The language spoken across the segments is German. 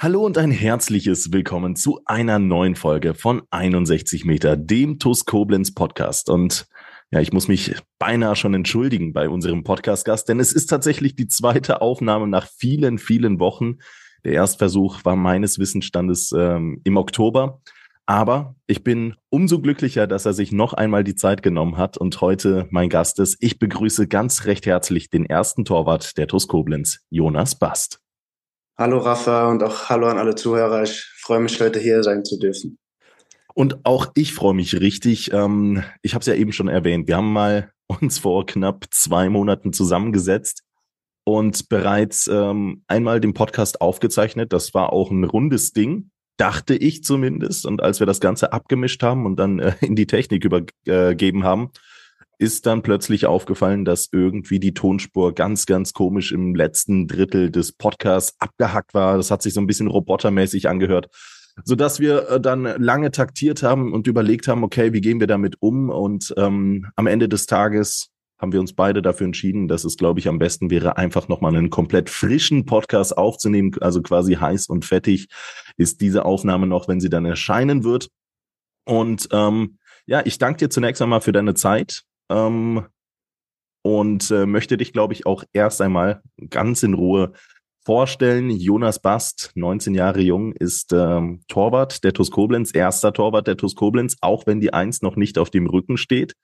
Hallo und ein herzliches Willkommen zu einer neuen Folge von 61 Meter, dem TUS Koblenz Podcast. Und ja, ich muss mich beinahe schon entschuldigen bei unserem Podcast-Gast, denn es ist tatsächlich die zweite Aufnahme nach vielen, vielen Wochen. Der Erstversuch war meines Wissensstandes ähm, im Oktober. Aber ich bin umso glücklicher, dass er sich noch einmal die Zeit genommen hat und heute mein Gast ist. Ich begrüße ganz recht herzlich den ersten Torwart der TUS Koblenz, Jonas Bast. Hallo Rafa und auch hallo an alle Zuhörer. Ich freue mich heute hier sein zu dürfen. Und auch ich freue mich richtig. Ähm, ich habe es ja eben schon erwähnt. Wir haben mal uns vor knapp zwei Monaten zusammengesetzt und bereits ähm, einmal den Podcast aufgezeichnet. Das war auch ein rundes Ding, dachte ich zumindest. Und als wir das Ganze abgemischt haben und dann äh, in die Technik übergeben haben, ist dann plötzlich aufgefallen, dass irgendwie die Tonspur ganz, ganz komisch im letzten Drittel des Podcasts abgehackt war. Das hat sich so ein bisschen robotermäßig angehört, so dass wir äh, dann lange taktiert haben und überlegt haben, okay, wie gehen wir damit um? Und ähm, am Ende des Tages haben wir uns beide dafür entschieden, dass es, glaube ich, am besten wäre, einfach nochmal einen komplett frischen Podcast aufzunehmen, also quasi heiß und fettig ist diese Aufnahme noch, wenn sie dann erscheinen wird. Und ähm, ja, ich danke dir zunächst einmal für deine Zeit ähm, und äh, möchte dich, glaube ich, auch erst einmal ganz in Ruhe vorstellen. Jonas Bast, 19 Jahre jung, ist ähm, Torwart der TuS Koblenz, erster Torwart der TuS Koblenz, auch wenn die Eins noch nicht auf dem Rücken steht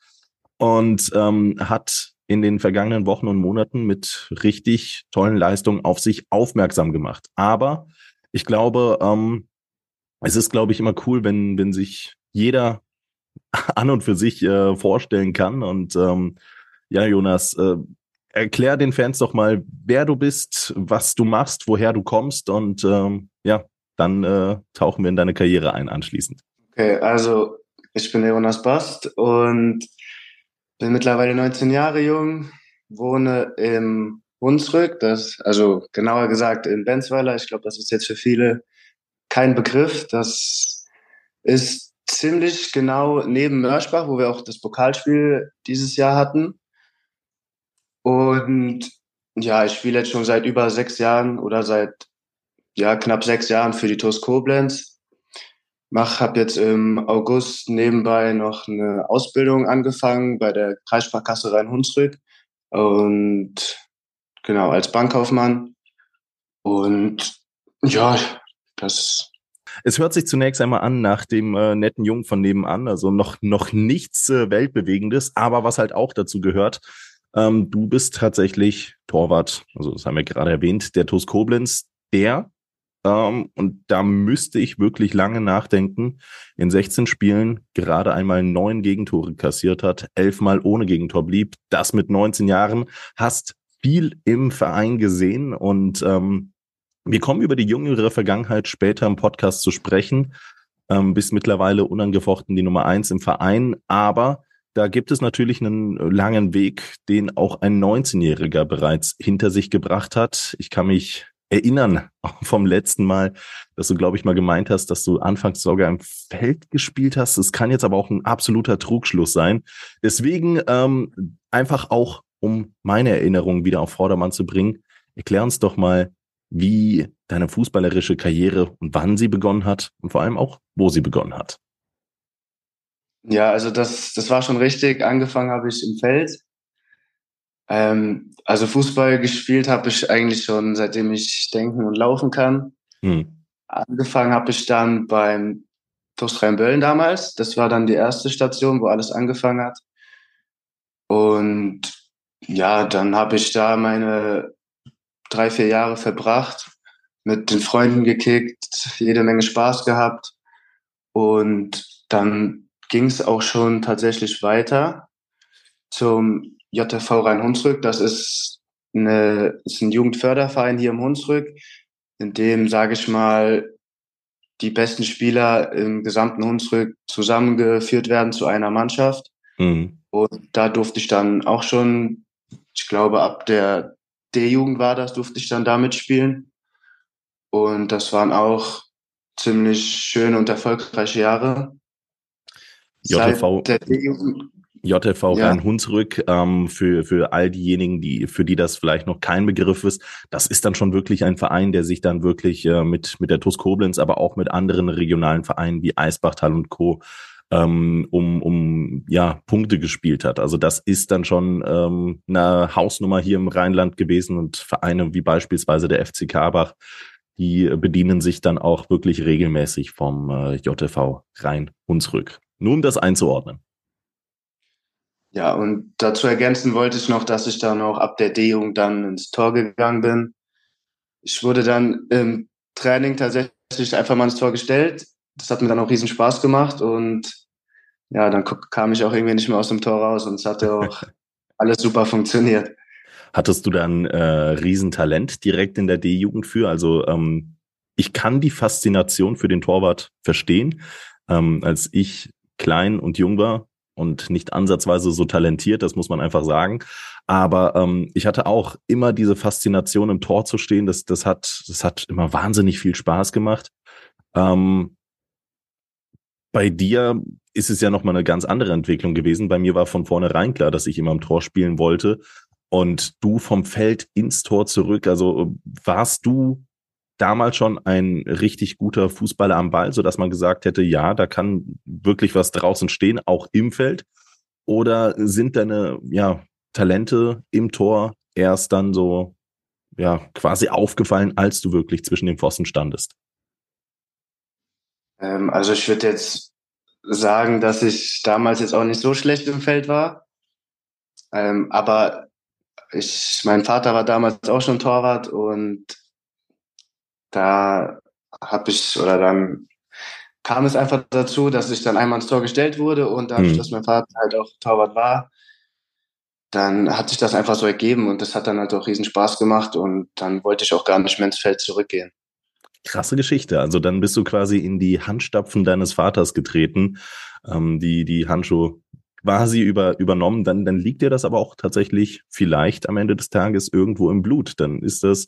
und ähm, hat in den vergangenen Wochen und Monaten mit richtig tollen Leistungen auf sich aufmerksam gemacht. Aber ich glaube, ähm, es ist, glaube ich, immer cool, wenn, wenn sich jeder an und für sich äh, vorstellen kann. Und ähm, ja, Jonas, äh, erklär den Fans doch mal, wer du bist, was du machst, woher du kommst und ähm, ja, dann äh, tauchen wir in deine Karriere ein anschließend. Okay, also ich bin Jonas Bast und bin mittlerweile 19 Jahre jung, wohne im Hunsrück, das, also genauer gesagt in Benzweiler. Ich glaube, das ist jetzt für viele kein Begriff. Das ist ziemlich genau neben Mörschbach, wo wir auch das Pokalspiel dieses Jahr hatten. Und ja, ich spiele jetzt schon seit über sechs Jahren oder seit ja, knapp sechs Jahren für die TuS Koblenz. Mach, habe jetzt im August nebenbei noch eine Ausbildung angefangen bei der Kreissparkasse Rhein-Hunsrück und genau als Bankkaufmann. Und ja, das es hört sich zunächst einmal an nach dem äh, netten Jungen von nebenan, also noch, noch nichts äh, Weltbewegendes, aber was halt auch dazu gehört, ähm, du bist tatsächlich Torwart, also das haben wir gerade erwähnt, der TuS Koblenz, der, ähm, und da müsste ich wirklich lange nachdenken, in 16 Spielen gerade einmal neun Gegentore kassiert hat, elfmal ohne Gegentor blieb, das mit 19 Jahren, hast viel im Verein gesehen und ähm, wir kommen über die jüngere Vergangenheit später im Podcast zu sprechen. Ähm, bis mittlerweile unangefochten die Nummer eins im Verein. Aber da gibt es natürlich einen langen Weg, den auch ein 19-Jähriger bereits hinter sich gebracht hat. Ich kann mich erinnern vom letzten Mal, dass du, glaube ich, mal gemeint hast, dass du anfangs sogar im Feld gespielt hast. Es kann jetzt aber auch ein absoluter Trugschluss sein. Deswegen ähm, einfach auch, um meine Erinnerungen wieder auf Vordermann zu bringen, erklär uns doch mal, wie deine fußballerische Karriere und wann sie begonnen hat und vor allem auch, wo sie begonnen hat. Ja, also das, das war schon richtig. Angefangen habe ich im Feld. Ähm, also Fußball gespielt habe ich eigentlich schon, seitdem ich denken und laufen kann. Hm. Angefangen habe ich dann beim TuS Rhein-Böllen damals. Das war dann die erste Station, wo alles angefangen hat. Und ja, dann habe ich da meine drei, vier Jahre verbracht, mit den Freunden gekickt, jede Menge Spaß gehabt. Und dann ging es auch schon tatsächlich weiter zum JTV Rhein-Hunsrück. Das ist, eine, ist ein Jugendförderverein hier im Hunsrück, in dem, sage ich mal, die besten Spieler im gesamten Hunsrück zusammengeführt werden zu einer Mannschaft. Mhm. Und da durfte ich dann auch schon, ich glaube, ab der D-Jugend war das, durfte ich dann da mitspielen. Und das waren auch ziemlich schöne und erfolgreiche Jahre. JV, JV ja. Rhein-Hunsrück, ähm, für, für all diejenigen, die, für die das vielleicht noch kein Begriff ist, das ist dann schon wirklich ein Verein, der sich dann wirklich äh, mit, mit der TuS Koblenz, aber auch mit anderen regionalen Vereinen wie Eisbachtal und Co. Ähm, um, um ja, Punkte gespielt hat. Also das ist dann schon ähm, eine Hausnummer hier im Rheinland gewesen und Vereine wie beispielsweise der FC Karbach, die bedienen sich dann auch wirklich regelmäßig vom äh, JV Rhein-Hunsrück. Nur um das einzuordnen. Ja, und dazu ergänzen wollte ich noch, dass ich dann auch ab der D-Jugend dann ins Tor gegangen bin. Ich wurde dann im Training tatsächlich einfach mal ins Tor gestellt. Das hat mir dann auch riesen Spaß gemacht und ja, dann kam ich auch irgendwie nicht mehr aus dem Tor raus und es hatte auch alles super funktioniert. Hattest du dann äh, Riesentalent direkt in der D-Jugend für? Also ähm, ich kann die Faszination für den Torwart verstehen. Ähm, als ich klein und jung war, und nicht ansatzweise so talentiert, das muss man einfach sagen. Aber ähm, ich hatte auch immer diese Faszination, im Tor zu stehen. Das, das, hat, das hat immer wahnsinnig viel Spaß gemacht. Ähm, bei dir ist es ja nochmal eine ganz andere Entwicklung gewesen. Bei mir war von vornherein klar, dass ich immer im Tor spielen wollte. Und du vom Feld ins Tor zurück. Also warst du damals schon ein richtig guter Fußballer am Ball, so dass man gesagt hätte, ja, da kann wirklich was draußen stehen, auch im Feld? Oder sind deine ja, Talente im Tor erst dann so ja quasi aufgefallen, als du wirklich zwischen den Pfosten standest? Ähm, also ich würde jetzt sagen, dass ich damals jetzt auch nicht so schlecht im Feld war. Ähm, aber ich, mein Vater war damals auch schon Torwart und da habe ich, oder dann kam es einfach dazu, dass ich dann einmal ins Tor gestellt wurde und dadurch, mhm. dass mein Vater halt auch Torwart war, dann hat sich das einfach so ergeben und das hat dann halt auch riesen Spaß gemacht und dann wollte ich auch gar nicht mehr ins Feld zurückgehen. Krasse Geschichte. Also dann bist du quasi in die Handstapfen deines Vaters getreten, ähm, die, die Handschuhe quasi über, übernommen. Dann, dann liegt dir das aber auch tatsächlich vielleicht am Ende des Tages irgendwo im Blut. Dann ist das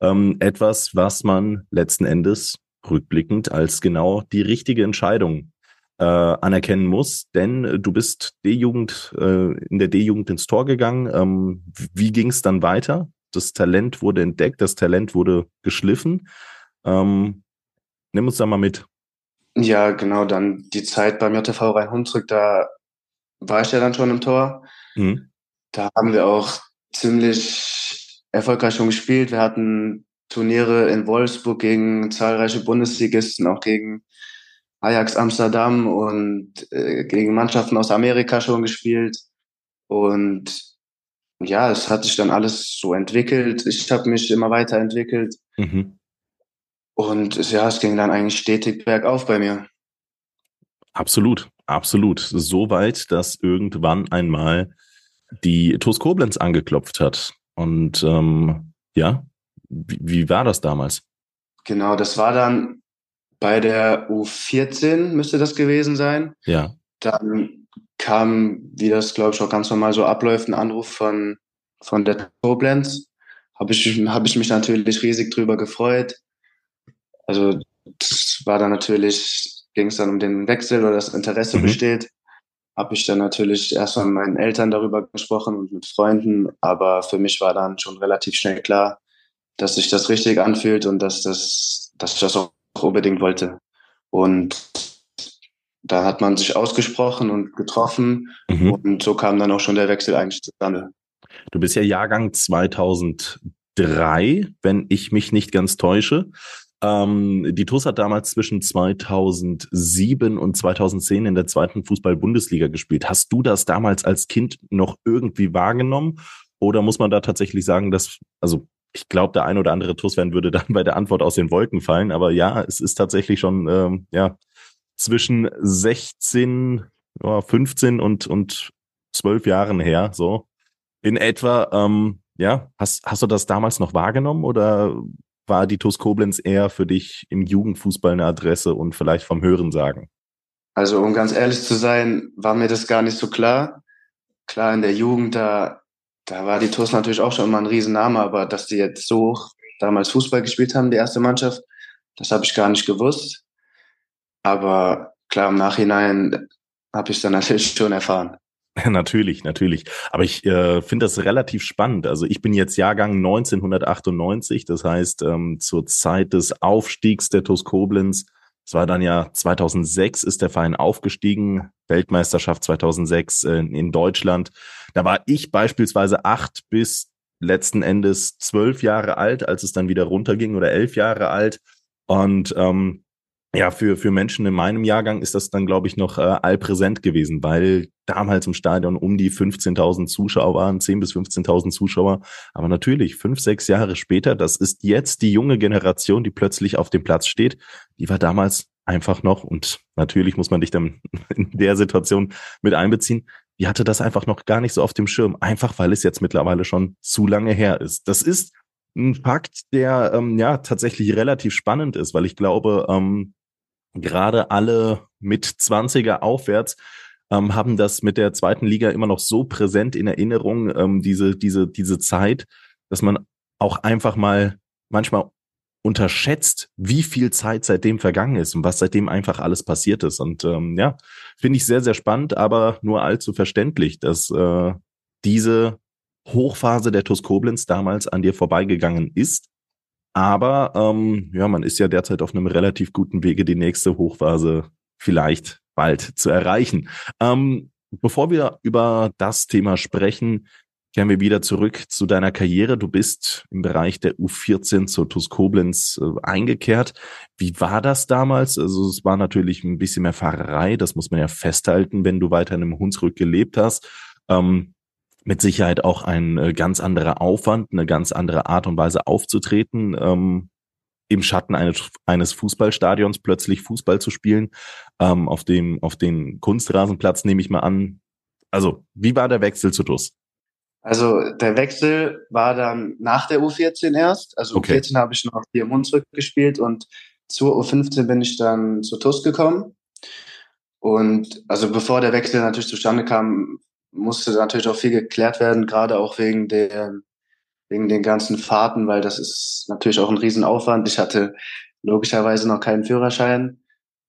ähm, etwas, was man letzten Endes rückblickend als genau die richtige Entscheidung äh, anerkennen muss, denn du bist D-Jugend äh, in der D-Jugend ins Tor gegangen. Ähm, wie ging es dann weiter? Das Talent wurde entdeckt, das Talent wurde geschliffen. Ähm, nimm uns da mal mit. Ja, genau, dann die Zeit beim JTV Rhein-Hunsrück, da war ich ja dann schon im Tor. Mhm. Da haben wir auch ziemlich erfolgreich schon gespielt. Wir hatten Turniere in Wolfsburg gegen zahlreiche Bundesligisten, auch gegen Ajax Amsterdam und äh, gegen Mannschaften aus Amerika schon gespielt. Und ja, es hat sich dann alles so entwickelt. Ich habe mich immer weiterentwickelt. Mhm. Und ja, es ging dann eigentlich stetig bergauf bei mir. Absolut, absolut. So weit, dass irgendwann einmal die TuS Koblenz angeklopft hat und ähm, ja, wie, wie war das damals? Genau, das war dann bei der U14 müsste das gewesen sein. Ja. Dann kam, wie das glaube ich auch ganz normal so abläuft, ein Anruf von, von der Koblenz. Habe ich, hab ich mich natürlich riesig drüber gefreut. Also das war dann natürlich, ging es dann um den Wechsel oder das Interesse mhm. besteht habe ich dann natürlich erst mit meinen Eltern darüber gesprochen und mit Freunden, aber für mich war dann schon relativ schnell klar, dass sich das richtig anfühlt und dass, das, dass ich das auch unbedingt wollte. Und da hat man sich ausgesprochen und getroffen mhm. und so kam dann auch schon der Wechsel eigentlich zustande. Du bist ja Jahrgang 2003, wenn ich mich nicht ganz täusche. Ähm, die TuS hat damals zwischen 2007 und 2010 in der zweiten Fußball-Bundesliga gespielt. Hast du das damals als Kind noch irgendwie wahrgenommen? Oder muss man da tatsächlich sagen, dass, also ich glaube, der ein oder andere TuS-Fan würde dann bei der Antwort aus den Wolken fallen. Aber ja, es ist tatsächlich schon, ähm, ja, zwischen 16, ja, 15 und, und 12 Jahren her, so in etwa. Ähm, ja, hast, hast du das damals noch wahrgenommen oder war die TuS Koblenz eher für dich im Jugendfußball eine Adresse und vielleicht vom Hören sagen? Also um ganz ehrlich zu sein, war mir das gar nicht so klar. Klar, in der Jugend, da, da war die TuS natürlich auch schon immer ein Riesenname, aber dass die jetzt so damals Fußball gespielt haben, die erste Mannschaft, das habe ich gar nicht gewusst. Aber klar, im Nachhinein habe ich es dann natürlich schon erfahren. Natürlich, natürlich. Aber ich äh, finde das relativ spannend. Also ich bin jetzt Jahrgang 1998, das heißt ähm, zur Zeit des Aufstiegs der TuS Koblenz. Es war dann ja 2006 ist der Verein aufgestiegen, Weltmeisterschaft 2006 äh, in Deutschland. Da war ich beispielsweise acht bis letzten Endes zwölf Jahre alt, als es dann wieder runterging oder elf Jahre alt. Und ähm, ja, für, für Menschen in meinem Jahrgang ist das dann, glaube ich, noch äh, allpräsent gewesen, weil damals im Stadion um die 15.000 Zuschauer waren, 10.000 bis 15.000 Zuschauer. Aber natürlich, fünf, sechs Jahre später, das ist jetzt die junge Generation, die plötzlich auf dem Platz steht. Die war damals einfach noch, und natürlich muss man dich dann in der Situation mit einbeziehen, die hatte das einfach noch gar nicht so auf dem Schirm, einfach weil es jetzt mittlerweile schon zu lange her ist. Das ist ein Fakt, der ähm, ja tatsächlich relativ spannend ist, weil ich glaube, ähm, gerade alle mit 20er aufwärts ähm, haben das mit der zweiten Liga immer noch so präsent in Erinnerung, ähm, diese, diese, diese Zeit, dass man auch einfach mal manchmal unterschätzt, wie viel Zeit seitdem vergangen ist und was seitdem einfach alles passiert ist. Und ähm, ja, finde ich sehr, sehr spannend, aber nur allzu verständlich, dass äh, diese Hochphase der TuS Koblenz damals an dir vorbeigegangen ist aber ähm, ja, man ist ja derzeit auf einem relativ guten Wege, die nächste Hochphase vielleicht bald zu erreichen. Ähm, bevor wir über das Thema sprechen, kehren wir wieder zurück zu deiner Karriere. Du bist im Bereich der U14 zur TuS Koblenz äh, eingekehrt. Wie war das damals? Also es war natürlich ein bisschen mehr Fahrerei, das muss man ja festhalten, wenn du weiter in einem Hunsrück gelebt hast. Ähm, mit Sicherheit auch ein äh, ganz anderer Aufwand, eine ganz andere Art und Weise aufzutreten, ähm, im Schatten eines, eines Fußballstadions plötzlich Fußball zu spielen, ähm, auf dem, auf den Kunstrasenplatz nehme ich mal an. Also, wie war der Wechsel zu TUS? Also, der Wechsel war dann nach der U14 erst. Also, okay. U14 habe ich noch hier im Hunsrück gespielt und zur U15 bin ich dann zu TUS gekommen. Und also bevor der Wechsel natürlich zustande kam, musste natürlich auch viel geklärt werden, gerade auch wegen der, wegen den ganzen Fahrten, weil das ist natürlich auch ein Riesenaufwand. Ich hatte logischerweise noch keinen Führerschein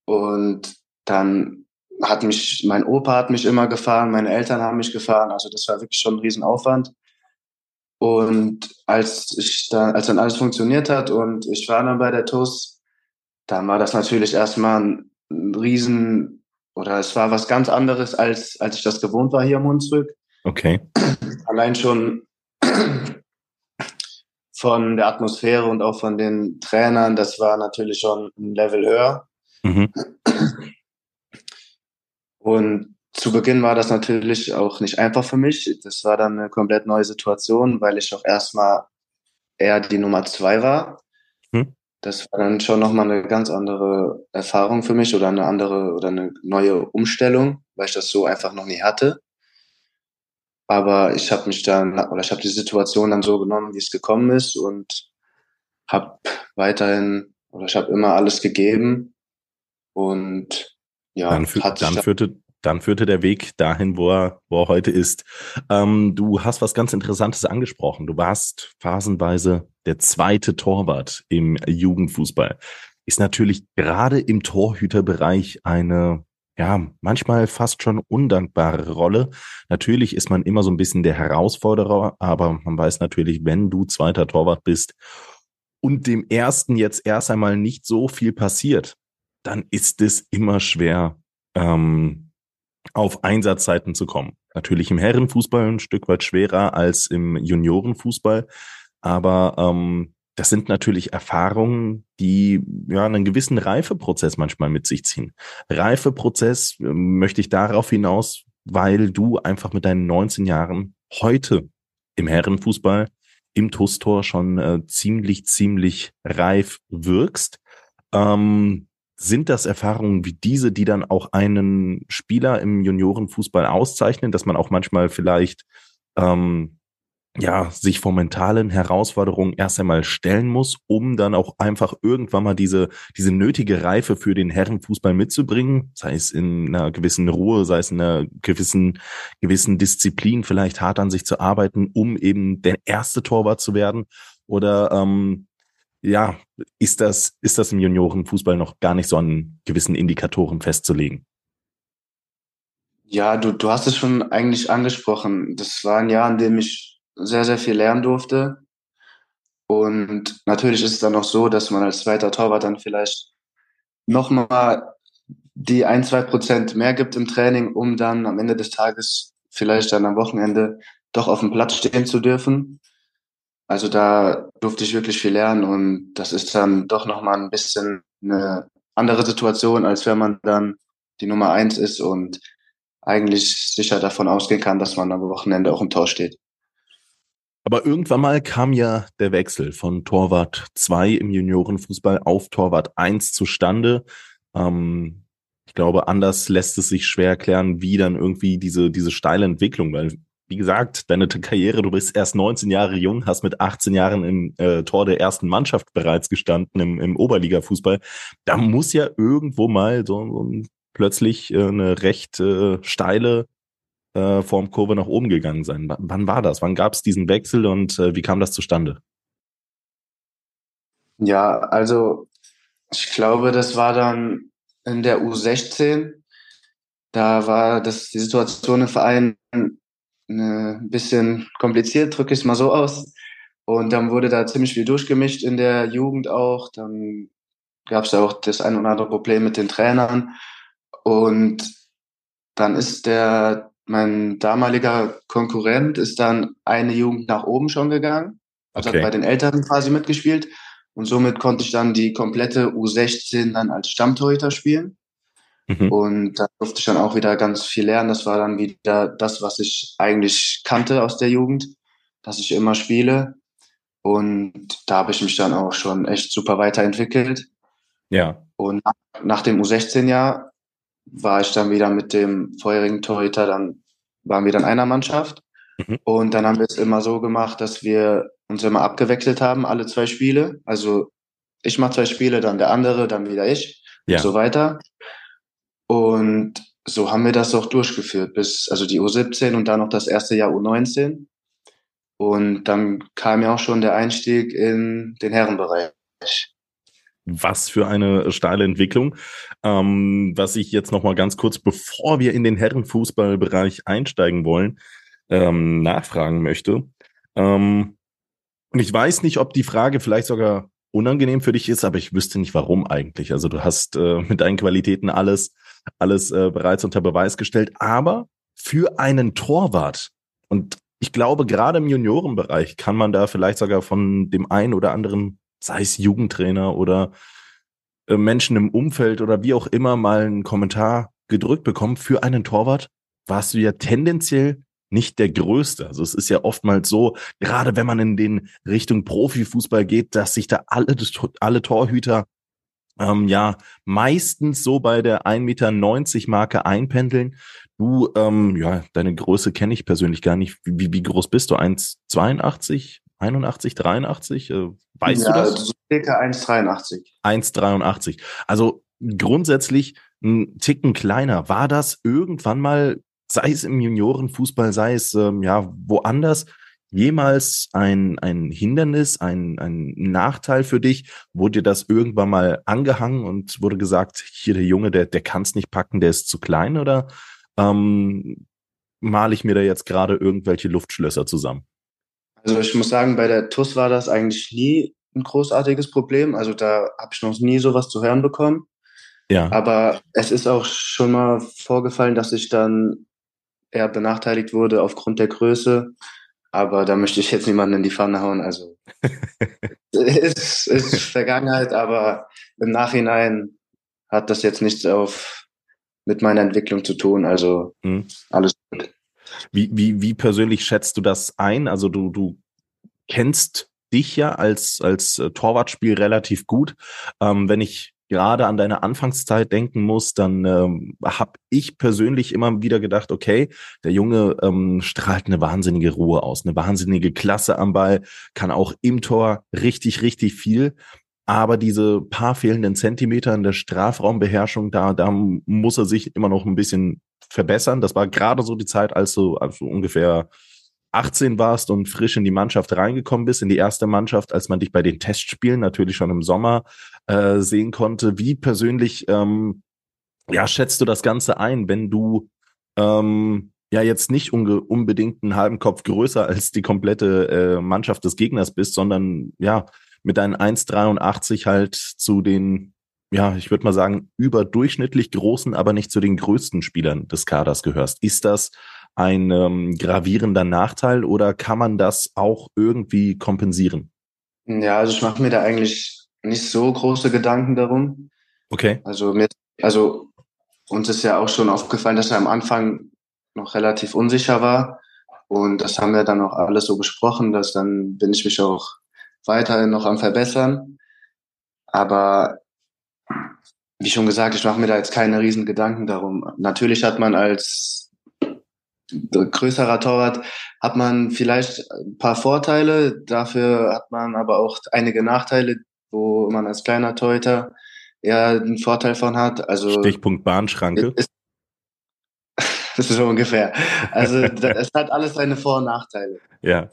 und dann hat mich, mein Opa hat mich immer gefahren, meine Eltern haben mich gefahren, also das war wirklich schon ein Riesenaufwand. Und als ich dann, als dann alles funktioniert hat und ich war dann bei der TUS, dann war das natürlich erstmal ein, ein riesen oder es war was ganz anderes, als, als ich das gewohnt war hier im Hunsrück. Okay. Allein schon von der Atmosphäre und auch von den Trainern, das war natürlich schon ein Level höher. Mhm. Und zu Beginn war das natürlich auch nicht einfach für mich. Das war dann eine komplett neue Situation, weil ich auch erstmal eher die Nummer zwei war. Das war dann schon nochmal eine ganz andere Erfahrung für mich oder eine andere oder eine neue Umstellung, weil ich das so einfach noch nie hatte. Aber ich habe mich dann, oder ich habe die Situation dann so genommen, wie es gekommen ist und habe weiterhin, oder ich habe immer alles gegeben und ja, dann, für, dann führte dann führte der Weg dahin, wo er, wo er heute ist. Ähm, du hast was ganz Interessantes angesprochen. Du warst phasenweise der zweite Torwart im Jugendfußball. Ist natürlich gerade im Torhüterbereich eine ja, manchmal fast schon undankbare Rolle. Natürlich ist man immer so ein bisschen der Herausforderer, aber man weiß natürlich, wenn du zweiter Torwart bist und dem ersten jetzt erst einmal nicht so viel passiert, dann ist es immer schwer, ähm, auf Einsatzzeiten zu kommen. Natürlich im Herrenfußball ein Stück weit schwerer als im Juniorenfußball, aber ähm, das sind natürlich Erfahrungen, die ja einen gewissen Reifeprozess manchmal mit sich ziehen. Reifeprozess äh, möchte ich darauf hinaus, weil du einfach mit deinen 19 Jahren heute im Herrenfußball im TUS-Tor schon äh, ziemlich, ziemlich reif wirkst. Ähm, sind das Erfahrungen wie diese, die dann auch einen Spieler im Juniorenfußball auszeichnen, dass man auch manchmal vielleicht ähm, ja, sich vor mentalen Herausforderungen erst einmal stellen muss, um dann auch einfach irgendwann mal diese, diese nötige Reife für den Herrenfußball mitzubringen, sei es in einer gewissen Ruhe, sei es in einer gewissen, gewissen Disziplin, vielleicht hart an sich zu arbeiten, um eben der erste Torwart zu werden? Oder ähm, ja, ist das, ist das im Juniorenfußball noch gar nicht so an gewissen Indikatoren festzulegen? Ja, du, du hast es schon eigentlich angesprochen. Das war ein Jahr, in dem ich sehr, sehr viel lernen durfte. Und natürlich ist es dann auch so, dass man als zweiter Torwart dann vielleicht nochmal die ein, zwei Prozent mehr gibt im Training, um dann am Ende des Tages vielleicht dann am Wochenende doch auf dem Platz stehen zu dürfen. Also da durfte ich wirklich viel lernen und das ist dann doch nochmal ein bisschen eine andere Situation, als wenn man dann die Nummer eins ist und eigentlich sicher davon ausgehen kann, dass man am Wochenende auch im Tor steht. Aber irgendwann mal kam ja der Wechsel von Torwart 2 im Juniorenfußball auf Torwart 1 zustande. Ähm, ich glaube, anders lässt es sich schwer erklären, wie dann irgendwie diese, diese steile Entwicklung, weil, wie gesagt, deine Karriere, du bist erst 19 Jahre jung, hast mit 18 Jahren im äh, Tor der ersten Mannschaft bereits gestanden im, im Oberliga-Fußball. Da muss ja irgendwo mal so, so plötzlich äh, eine recht äh, steile äh, Formkurve nach oben gegangen sein. W wann war das? Wann gab es diesen Wechsel und äh, wie kam das zustande? Ja, also ich glaube, das war dann in der U16. Da war das die Situation im Verein ein bisschen kompliziert, drücke ich es mal so aus. Und dann wurde da ziemlich viel durchgemischt in der Jugend auch. Dann gab es auch das ein oder andere Problem mit den Trainern. Und dann ist der mein damaliger Konkurrent ist dann eine Jugend nach oben schon gegangen. Also okay. hat bei den Älteren quasi mitgespielt. Und somit konnte ich dann die komplette U16 dann als Stammtorhüter spielen. Mhm. Und da durfte ich dann auch wieder ganz viel lernen. Das war dann wieder das, was ich eigentlich kannte aus der Jugend, dass ich immer spiele. Und da habe ich mich dann auch schon echt super weiterentwickelt. Ja. Und nach dem U16-Jahr war ich dann wieder mit dem vorherigen Torhüter, dann waren wir dann einer Mannschaft. Mhm. Und dann haben wir es immer so gemacht, dass wir uns immer abgewechselt haben, alle zwei Spiele. Also ich mache zwei Spiele, dann der andere, dann wieder ich ja. und so weiter. Und so haben wir das auch durchgeführt, bis also die U17 und dann noch das erste Jahr U19. Und dann kam ja auch schon der Einstieg in den Herrenbereich was für eine steile Entwicklung. Ähm, was ich jetzt noch mal ganz kurz, bevor wir in den Herrenfußballbereich einsteigen wollen, ähm, nachfragen möchte. Ähm, und ich weiß nicht, ob die Frage vielleicht sogar unangenehm für dich ist, aber ich wüsste nicht, warum eigentlich. Also du hast äh, mit deinen Qualitäten alles, alles äh, bereits unter Beweis gestellt. Aber für einen Torwart und ich glaube, gerade im Juniorenbereich kann man da vielleicht sogar von dem einen oder anderen sei es Jugendtrainer oder äh, Menschen im Umfeld oder wie auch immer mal einen Kommentar gedrückt bekommen, für einen Torwart warst du ja tendenziell nicht der Größte. Also es ist ja oftmals so, gerade wenn man in den Richtung Profifußball geht, dass sich da alle, alle Torhüter ähm, ja meistens so bei der 1,90 Meter Marke einpendeln. Du, ähm, ja, deine Größe kenne ich persönlich gar nicht. Wie, wie groß bist du? 1,82? 81, 83? Äh, weißt ja, du das? So circa 1,83. 1,83. Also grundsätzlich ein Ticken kleiner. War das irgendwann mal, sei es im Juniorenfußball, sei es ähm, ja woanders, jemals ein, ein Hindernis, ein, ein Nachteil für dich? Wurde dir das irgendwann mal angehangen und wurde gesagt, hier der Junge, der, der kann es nicht packen, der ist zu klein oder ähm, male ich mir da jetzt gerade irgendwelche Luftschlösser zusammen? Also ich muss sagen, bei der TUS war das eigentlich nie ein großartiges Problem. Also da habe ich noch nie sowas zu hören bekommen. Ja. Aber es ist auch schon mal vorgefallen, dass ich dann eher benachteiligt wurde aufgrund der Größe. Aber da möchte ich jetzt niemanden in die Pfanne hauen. Also es ist, ist Vergangenheit, aber im Nachhinein hat das jetzt nichts auf mit meiner Entwicklung zu tun. Also mhm. alles gut. Wie, wie, wie persönlich schätzt du das ein? Also du, du kennst dich ja als, als äh, Torwartspiel relativ gut. Ähm, wenn ich gerade an deine Anfangszeit denken muss, dann ähm, habe ich persönlich immer wieder gedacht, okay, der Junge ähm, strahlt eine wahnsinnige Ruhe aus, eine wahnsinnige Klasse am Ball, kann auch im Tor richtig, richtig viel. Aber diese paar fehlenden Zentimeter in der Strafraumbeherrschung, da, da muss er sich immer noch ein bisschen verbessern. Das war gerade so die Zeit, als du also ungefähr 18 warst und frisch in die Mannschaft reingekommen bist, in die erste Mannschaft, als man dich bei den Testspielen natürlich schon im Sommer äh, sehen konnte. Wie persönlich ähm, ja, schätzt du das Ganze ein, wenn du ähm, ja jetzt nicht unbedingt einen halben Kopf größer als die komplette äh, Mannschaft des Gegners bist, sondern ja, mit deinen 1,83 halt zu den, ja, ich würde mal sagen, überdurchschnittlich großen, aber nicht zu den größten Spielern des Kaders gehörst. Ist das ein ähm, gravierender Nachteil oder kann man das auch irgendwie kompensieren? Ja, also ich mache mir da eigentlich nicht so große Gedanken darum. Okay. Also mir, also uns ist ja auch schon aufgefallen, dass er am Anfang noch relativ unsicher war. Und das haben wir dann auch alles so besprochen, dass dann bin ich mich auch weiterhin noch am Verbessern. Aber wie schon gesagt, ich mache mir da jetzt keine riesen Gedanken darum. Natürlich hat man als größerer Torwart hat man vielleicht ein paar Vorteile, dafür hat man aber auch einige Nachteile, wo man als kleiner Torhüter eher einen Vorteil von hat. Also Stichpunkt Bahnschranke. Ist, das ist so ungefähr. Also es hat alles seine Vor- und Nachteile. Ja.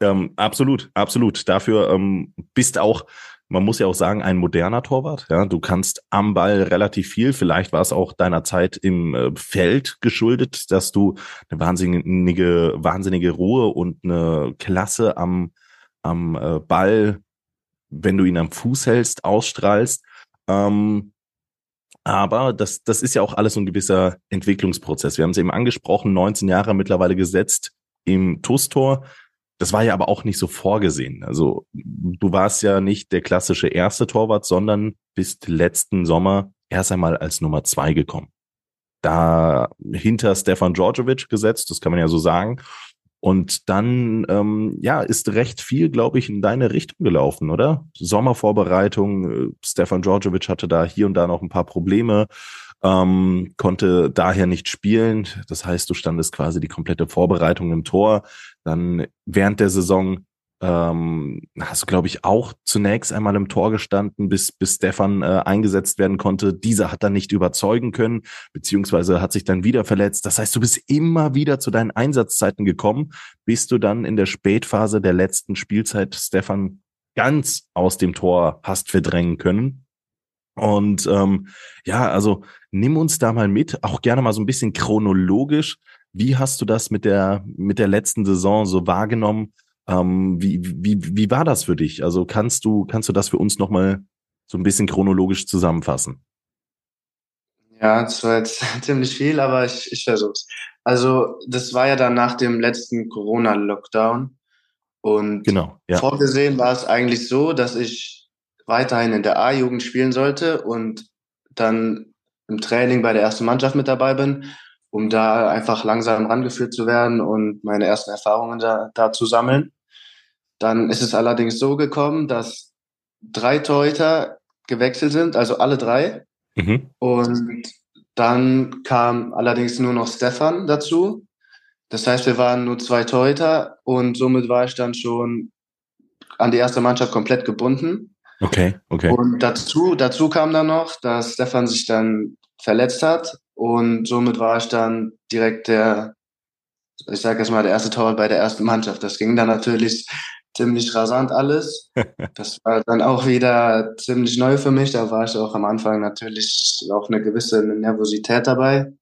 Ähm, absolut, absolut. Dafür ähm, bist auch, man muss ja auch sagen, ein moderner Torwart. Ja, du kannst am Ball relativ viel. Vielleicht war es auch deiner Zeit im äh, Feld geschuldet, dass du eine wahnsinnige, wahnsinnige Ruhe und eine Klasse am am äh, Ball, wenn du ihn am Fuß hältst, ausstrahlst. Ähm, aber das, das ist ja auch alles so ein gewisser Entwicklungsprozess. Wir haben es eben angesprochen, 19 Jahre mittlerweile gesetzt im TUS-Tor. Das war ja aber auch nicht so vorgesehen. Also du warst ja nicht der klassische erste Torwart, sondern bist letzten Sommer erst einmal als Nummer zwei gekommen. Da hinter Stefan Djordjevic gesetzt, das kann man ja so sagen. Und dann, ähm, ja, ist recht viel, glaube ich, in deine Richtung gelaufen, oder? Sommervorbereitung, äh, Stefan Djordjevic hatte da hier und da noch ein paar Probleme ähm, konnte daher nicht spielen. Das heißt, du standest quasi die komplette Vorbereitung im Tor. Dann während der Saison ähm, hast du, glaube ich, auch zunächst einmal im Tor gestanden, bis, bis Stefan äh, eingesetzt werden konnte. Dieser hat dann nicht überzeugen können, beziehungsweise hat sich dann wieder verletzt. Das heißt, du bist immer wieder zu deinen Einsatzzeiten gekommen, bis du dann in der Spätphase der letzten Spielzeit Stefan ganz aus dem Tor hast verdrängen können. Und ähm, ja, also nimm uns da mal mit, auch gerne mal so ein bisschen chronologisch. Wie hast du das mit der mit der letzten Saison so wahrgenommen? Ähm, wie, wie, wie war das für dich? Also kannst du kannst du das für uns noch mal so ein bisschen chronologisch zusammenfassen? Ja, das war jetzt ziemlich viel, aber ich, ich versuch's. Also das war ja dann nach dem letzten Corona-Lockdown und genau, ja. vorgesehen war es eigentlich so, dass ich weiterhin in der A-Jugend spielen sollte und dann im Training bei der ersten Mannschaft mit dabei bin, um da einfach langsam rangeführt zu werden und meine ersten Erfahrungen da, da zu sammeln. Dann ist es allerdings so gekommen, dass drei Torhüter gewechselt sind, also alle drei. Mhm. Und dann kam allerdings nur noch Stefan dazu. Das heißt, wir waren nur zwei Torhüter und somit war ich dann schon an die erste Mannschaft komplett gebunden. Okay, okay. Und dazu, dazu kam dann noch, dass Stefan sich dann verletzt hat und somit war ich dann direkt der, ich sage jetzt mal, der erste Torwart bei der ersten Mannschaft. Das ging dann natürlich ziemlich rasant alles. Das war dann auch wieder ziemlich neu für mich. Da war ich auch am Anfang natürlich auch eine gewisse Nervosität dabei.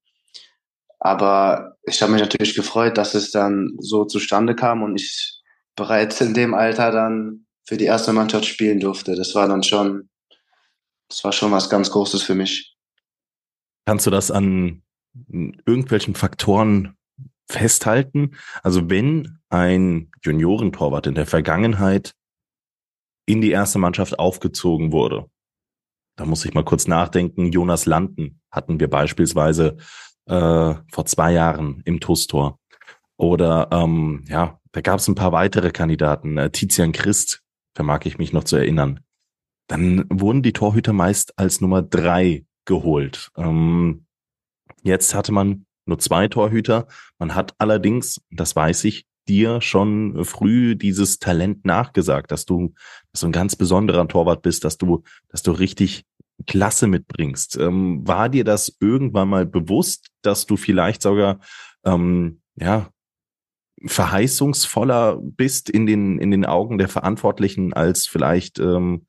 Aber ich habe mich natürlich gefreut, dass es dann so zustande kam und ich bereits in dem Alter dann für die erste Mannschaft spielen durfte. Das war dann schon, das war schon was ganz Großes für mich. Kannst du das an irgendwelchen Faktoren festhalten? Also wenn ein Juniorentorwart in der Vergangenheit in die erste Mannschaft aufgezogen wurde, da muss ich mal kurz nachdenken, Jonas Landen hatten wir beispielsweise äh, vor zwei Jahren im TUS-Tor. Oder ähm, ja, da gab es ein paar weitere Kandidaten. Äh, Tizian Christ vermag ich mich noch zu erinnern. dann wurden die Torhüter meist als Nummer drei geholt. Ähm, jetzt hatte man nur zwei Torhüter. Man hat allerdings, das weiß ich, dir schon früh dieses Talent nachgesagt, dass du, dass du ein ganz besonderer Torwart bist, dass du, dass du richtig Klasse mitbringst. Ähm, war dir das irgendwann mal bewusst, dass du vielleicht sogar ähm, ja verheißungsvoller bist in den in den Augen der Verantwortlichen als vielleicht ähm,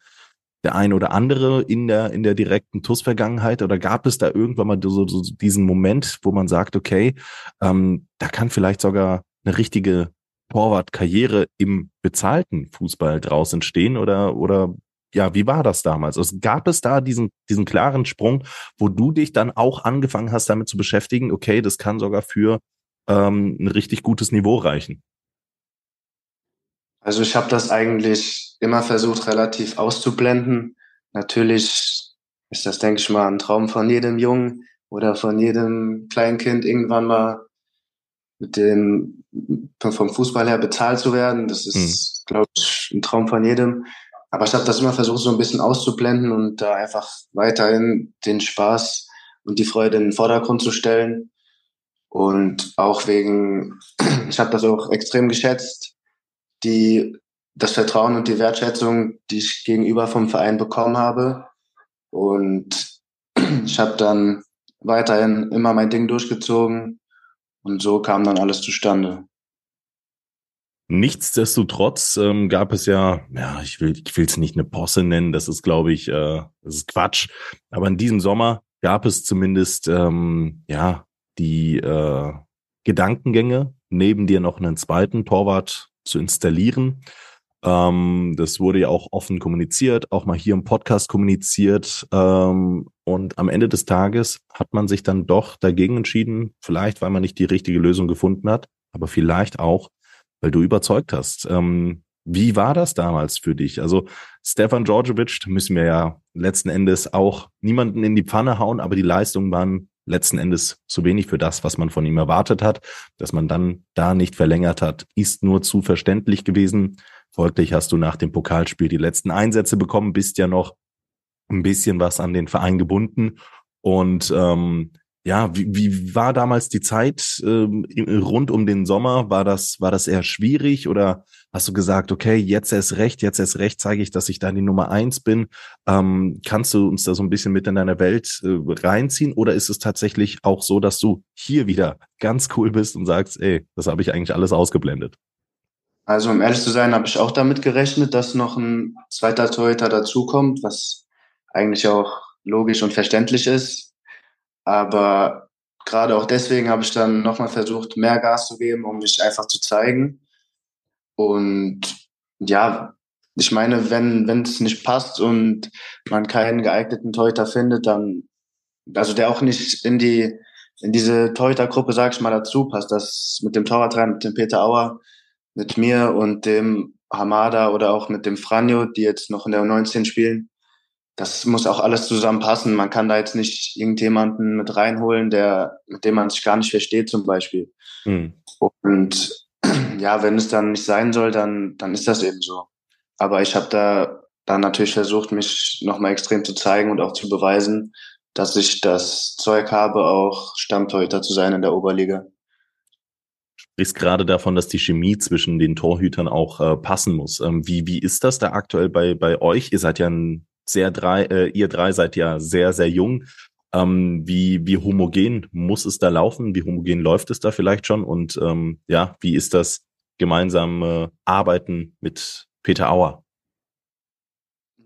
der ein oder andere in der in der direkten TUS-Vergangenheit oder gab es da irgendwann mal so, so diesen Moment, wo man sagt, okay, ähm, da kann vielleicht sogar eine richtige Torwartkarriere im bezahlten Fußball draußen stehen oder oder ja, wie war das damals? Also gab es da diesen, diesen klaren Sprung, wo du dich dann auch angefangen hast, damit zu beschäftigen, okay, das kann sogar für ähm, ein richtig gutes Niveau reichen? Also ich habe das eigentlich immer versucht, relativ auszublenden. Natürlich ist das, denke ich mal, ein Traum von jedem Jungen oder von jedem Kleinkind, irgendwann mal mit dem vom Fußball her bezahlt zu werden. Das ist, mhm. glaube ich, ein Traum von jedem. Aber ich habe das immer versucht, so ein bisschen auszublenden und da einfach weiterhin den Spaß und die Freude in den Vordergrund zu stellen. Und auch wegen, ich habe das auch extrem geschätzt, die, das Vertrauen und die Wertschätzung, die ich gegenüber vom Verein bekommen habe. Und ich habe dann weiterhin immer mein Ding durchgezogen und so kam dann alles zustande. Nichtsdestotrotz ähm, gab es ja, ja, ich will ich es nicht eine Posse nennen, das ist, glaube ich, äh, das ist Quatsch. Aber in diesem Sommer gab es zumindest ähm, ja die äh, Gedankengänge, neben dir noch einen zweiten Torwart zu installieren. Ähm, das wurde ja auch offen kommuniziert, auch mal hier im Podcast kommuniziert. Ähm, und am Ende des Tages hat man sich dann doch dagegen entschieden, vielleicht weil man nicht die richtige Lösung gefunden hat, aber vielleicht auch, weil du überzeugt hast. Ähm, wie war das damals für dich? Also Stefan Djordjevic müssen wir ja letzten Endes auch niemanden in die Pfanne hauen, aber die Leistungen waren letzten Endes zu wenig für das, was man von ihm erwartet hat. Dass man dann da nicht verlängert hat, ist nur zu verständlich gewesen. Folglich hast du nach dem Pokalspiel die letzten Einsätze bekommen, bist ja noch ein bisschen was an den Verein gebunden. Und ähm, ja, wie, wie war damals die Zeit ähm, rund um den Sommer? War das, war das eher schwierig oder hast du gesagt, okay, jetzt erst recht, jetzt erst recht zeige ich, dass ich da die Nummer eins bin? Ähm, kannst du uns da so ein bisschen mit in deine Welt äh, reinziehen oder ist es tatsächlich auch so, dass du hier wieder ganz cool bist und sagst, ey, das habe ich eigentlich alles ausgeblendet? Also um ehrlich zu sein, habe ich auch damit gerechnet, dass noch ein zweiter Torhüter dazukommt, was eigentlich auch logisch und verständlich ist aber gerade auch deswegen habe ich dann nochmal versucht, mehr Gas zu geben, um mich einfach zu zeigen. Und ja, ich meine, wenn wenn es nicht passt und man keinen geeigneten Torhüter findet, dann also der auch nicht in die in diese Torhütergruppe, sag ich mal, dazu passt, das mit dem Torwarttrainer, mit dem Peter Auer, mit mir und dem Hamada oder auch mit dem Franjo, die jetzt noch in der U19 spielen, das muss auch alles zusammenpassen. Man kann da jetzt nicht irgendjemanden mit reinholen, der, mit dem man sich gar nicht versteht, zum Beispiel. Mhm. Und ja, wenn es dann nicht sein soll, dann, dann ist das eben so. Aber ich habe da dann natürlich versucht, mich nochmal extrem zu zeigen und auch zu beweisen, dass ich das Zeug habe, auch Stammtorhüter zu sein in der Oberliga. Du sprichst gerade davon, dass die Chemie zwischen den Torhütern auch äh, passen muss. Ähm, wie, wie ist das da aktuell bei, bei euch? Ihr seid ja ein sehr drei, äh, ihr drei seid ja sehr, sehr jung. Ähm, wie, wie homogen muss es da laufen? Wie homogen läuft es da vielleicht schon? Und ähm, ja, wie ist das gemeinsame Arbeiten mit Peter Auer?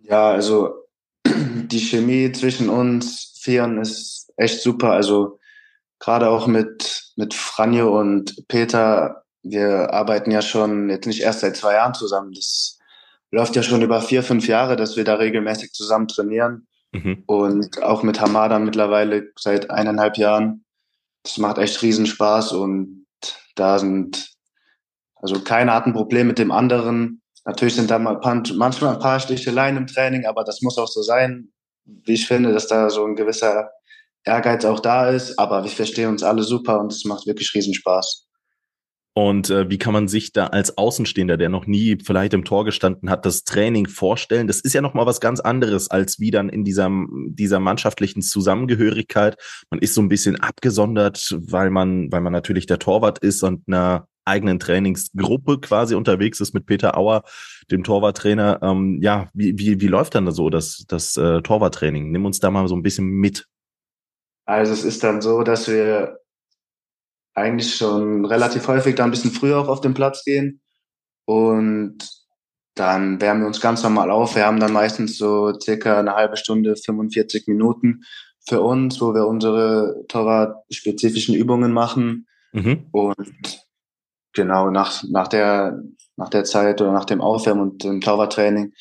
Ja, also die Chemie zwischen uns Vieren ist echt super. Also gerade auch mit, mit Franjo und Peter, wir arbeiten ja schon jetzt nicht erst seit zwei Jahren zusammen. Das läuft ja schon über vier, fünf Jahre, dass wir da regelmäßig zusammen trainieren. Mhm. Und auch mit Hamada mittlerweile seit eineinhalb Jahren. Das macht echt riesen Spaß und da sind, also keiner hat ein Problem mit dem anderen. Natürlich sind da mal manchmal ein paar Sticheleien im Training, aber das muss auch so sein. Wie ich finde, dass da so ein gewisser Ehrgeiz auch da ist, aber wir verstehen uns alle super und es macht wirklich riesen Spaß. Und äh, wie kann man sich da als Außenstehender, der noch nie vielleicht im Tor gestanden hat, das Training vorstellen? Das ist ja noch mal was ganz anderes als wie dann in dieser dieser mannschaftlichen Zusammengehörigkeit. Man ist so ein bisschen abgesondert, weil man weil man natürlich der Torwart ist und einer eigenen Trainingsgruppe quasi unterwegs ist mit Peter Auer, dem Torwarttrainer. Ähm, ja, wie, wie, wie läuft dann so das, das äh, Torwarttraining? Nimm uns da mal so ein bisschen mit. Also es ist dann so, dass wir eigentlich schon relativ häufig da ein bisschen früher auch auf den Platz gehen und dann wärmen wir uns ganz normal auf. Wir haben dann meistens so circa eine halbe Stunde, 45 Minuten für uns, wo wir unsere Torwart-spezifischen Übungen machen. Mhm. Und genau nach, nach, der, nach der Zeit oder nach dem Aufwärmen und dem Torwarttraining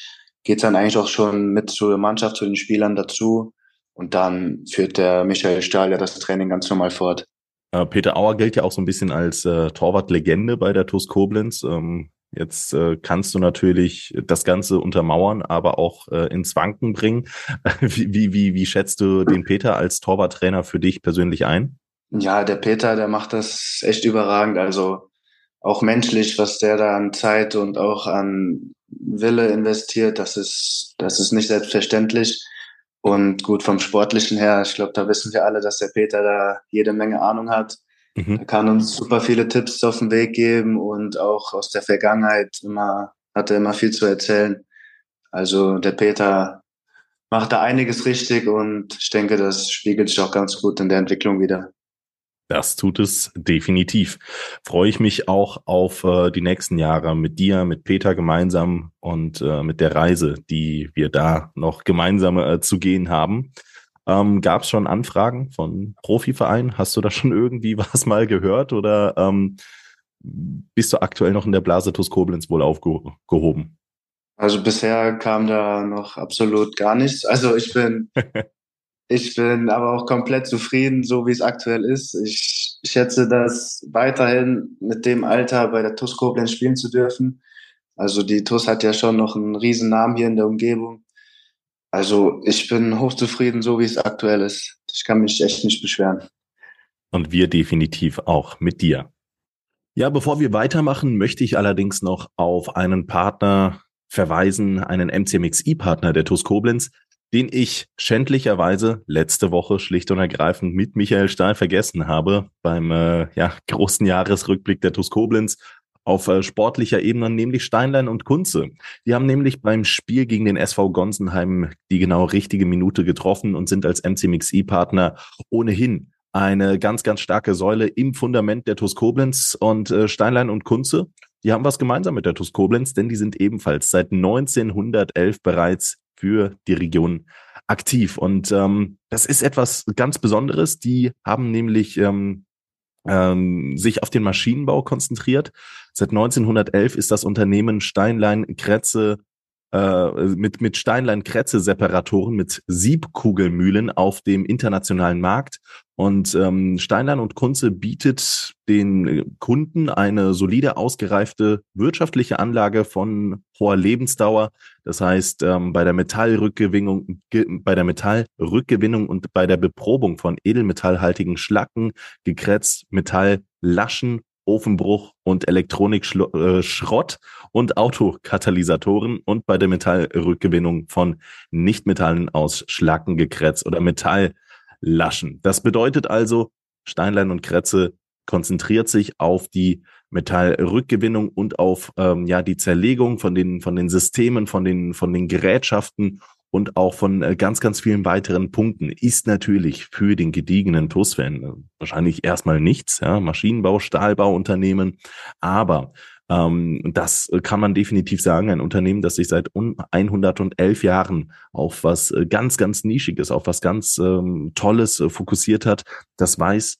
geht's dann eigentlich auch schon mit zur Mannschaft, zu den Spielern dazu. Und dann führt der Michael Stahl ja das Training ganz normal fort. Äh, Peter Auer gilt ja auch so ein bisschen als äh, Torwartlegende bei der TuS Koblenz. Ähm, jetzt äh, kannst du natürlich das Ganze untermauern, aber auch äh, ins Wanken bringen. wie, wie, wie, wie schätzt du den Peter als Torwarttrainer für dich persönlich ein? Ja, der Peter, der macht das echt überragend. Also auch menschlich, was der da an Zeit und auch an Wille investiert, das ist, das ist nicht selbstverständlich. Und gut, vom Sportlichen her, ich glaube, da wissen wir alle, dass der Peter da jede Menge Ahnung hat. Mhm. Er kann uns super viele Tipps auf den Weg geben und auch aus der Vergangenheit immer, hat er immer viel zu erzählen. Also der Peter macht da einiges richtig und ich denke, das spiegelt sich auch ganz gut in der Entwicklung wieder. Das tut es definitiv. Freue ich mich auch auf äh, die nächsten Jahre mit dir, mit Peter gemeinsam und äh, mit der Reise, die wir da noch gemeinsam äh, zu gehen haben. Ähm, Gab es schon Anfragen von Profivereinen? Hast du da schon irgendwie was mal gehört oder ähm, bist du aktuell noch in der Blase TuS Koblenz wohl aufgehoben? Also bisher kam da noch absolut gar nichts. Also ich bin Ich bin aber auch komplett zufrieden, so wie es aktuell ist. Ich schätze das weiterhin mit dem Alter bei der TUS Koblenz spielen zu dürfen. Also die TUS hat ja schon noch einen riesen Namen hier in der Umgebung. Also ich bin hochzufrieden, so wie es aktuell ist. Ich kann mich echt nicht beschweren. Und wir definitiv auch mit dir. Ja, bevor wir weitermachen, möchte ich allerdings noch auf einen Partner verweisen, einen MCMXI-Partner der TUS Koblenz, den ich schändlicherweise letzte Woche schlicht und ergreifend mit Michael Stahl vergessen habe beim äh, ja, großen Jahresrückblick der TuS Koblenz auf äh, sportlicher Ebene, nämlich Steinlein und Kunze. Die haben nämlich beim Spiel gegen den SV Gonsenheim die genau richtige Minute getroffen und sind als MCMXI-Partner ohnehin eine ganz, ganz starke Säule im Fundament der TuS Koblenz und äh, Steinlein und Kunze. Die haben was gemeinsam mit der TuS Koblenz, denn die sind ebenfalls seit 1911 bereits für die Region aktiv. Und ähm, das ist etwas ganz Besonderes. Die haben nämlich ähm, ähm, sich auf den Maschinenbau konzentriert. Seit 1911 ist das Unternehmen Steinlein Kretze äh, mit, mit Steinlein-Kretze-Separatoren, mit Siebkugelmühlen auf dem internationalen Markt. Und ähm, Steinlein und Kunze bietet den Kunden eine solide, ausgereifte wirtschaftliche Anlage von hoher Lebensdauer. Das heißt, ähm, bei der Metallrückgewinnung, bei der Metallrückgewinnung und bei der Beprobung von edelmetallhaltigen Schlacken, Gekretz, Metall, Laschen Ofenbruch und Elektronikschrott äh, und Autokatalysatoren und bei der Metallrückgewinnung von Nichtmetallen aus Schlacken, Gekretz oder Metalllaschen. Das bedeutet also, Steinlein und Kretze konzentriert sich auf die Metallrückgewinnung und auf ähm, ja die Zerlegung von den von den Systemen, von den von den Gerätschaften und auch von äh, ganz, ganz vielen weiteren Punkten ist natürlich für den gediegenen TUS-Fan äh, wahrscheinlich erstmal nichts, ja, Maschinenbau, Stahlbauunternehmen, aber ähm, das kann man definitiv sagen, ein Unternehmen, das sich seit 111 Jahren auf was äh, ganz, ganz Nischiges, auf was ganz ähm, Tolles fokussiert hat, das weiß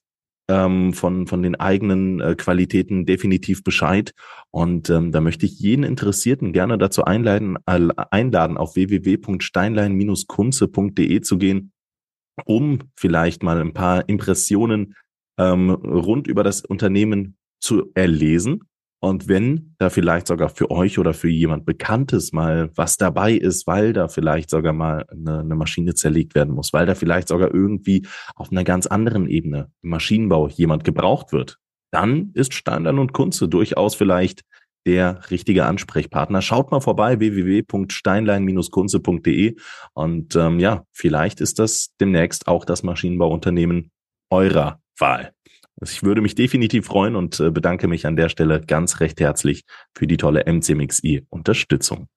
ähm, von, von den eigenen äh, Qualitäten definitiv Bescheid. Und ähm, da möchte ich jeden Interessierten gerne dazu einladen, äh, einladen auf www.steinlein-kunze.de zu gehen, um vielleicht mal ein paar Impressionen ähm, rund über das Unternehmen zu erlesen und wenn da vielleicht sogar für euch oder für jemand Bekanntes mal was dabei ist, weil da vielleicht sogar mal eine, eine, Maschine zerlegt werden muss, weil da vielleicht sogar irgendwie auf einer ganz anderen Ebene im Maschinenbau jemand gebraucht wird, dann ist Steinlein und Kunze durchaus vielleicht der richtige Ansprechpartner. Schaut mal vorbei, www.steinlein-kunze.de und ähm, ja, vielleicht ist das demnächst auch das Maschinenbauunternehmen eurer Wahl. Also ich würde mich definitiv freuen und äh, bedanke mich an der Stelle ganz recht herzlich für die tolle MCMXI-Unterstützung.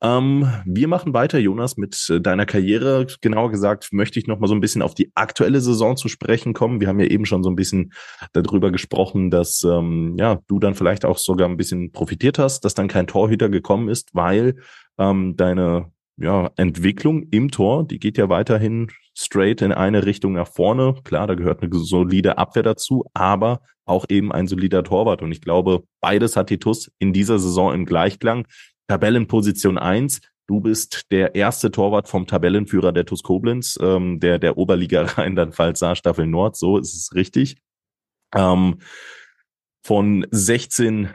Ähm, wir machen weiter, Jonas, mit äh, deiner Karriere. Genauer gesagt, möchte ich noch mal so ein bisschen auf die aktuelle Saison zu sprechen kommen. Wir haben ja eben schon so ein bisschen darüber gesprochen, dass ähm, ja du dann vielleicht auch sogar ein bisschen profitiert hast, dass dann kein Torhüter gekommen ist, weil ähm, deine ja, Entwicklung im Tor, die geht ja weiterhin straight in eine Richtung nach vorne. Klar, da gehört eine solide Abwehr dazu, aber auch eben ein solider Torwart. Und ich glaube, beides hat die TUS in dieser Saison im Gleichklang. Tabellenposition eins. Du bist der erste Torwart vom Tabellenführer der TuS Koblenz, ähm, der, der Oberliga Rheinland-Pfalz Staffel Nord. So ist es richtig. Ähm, von 16,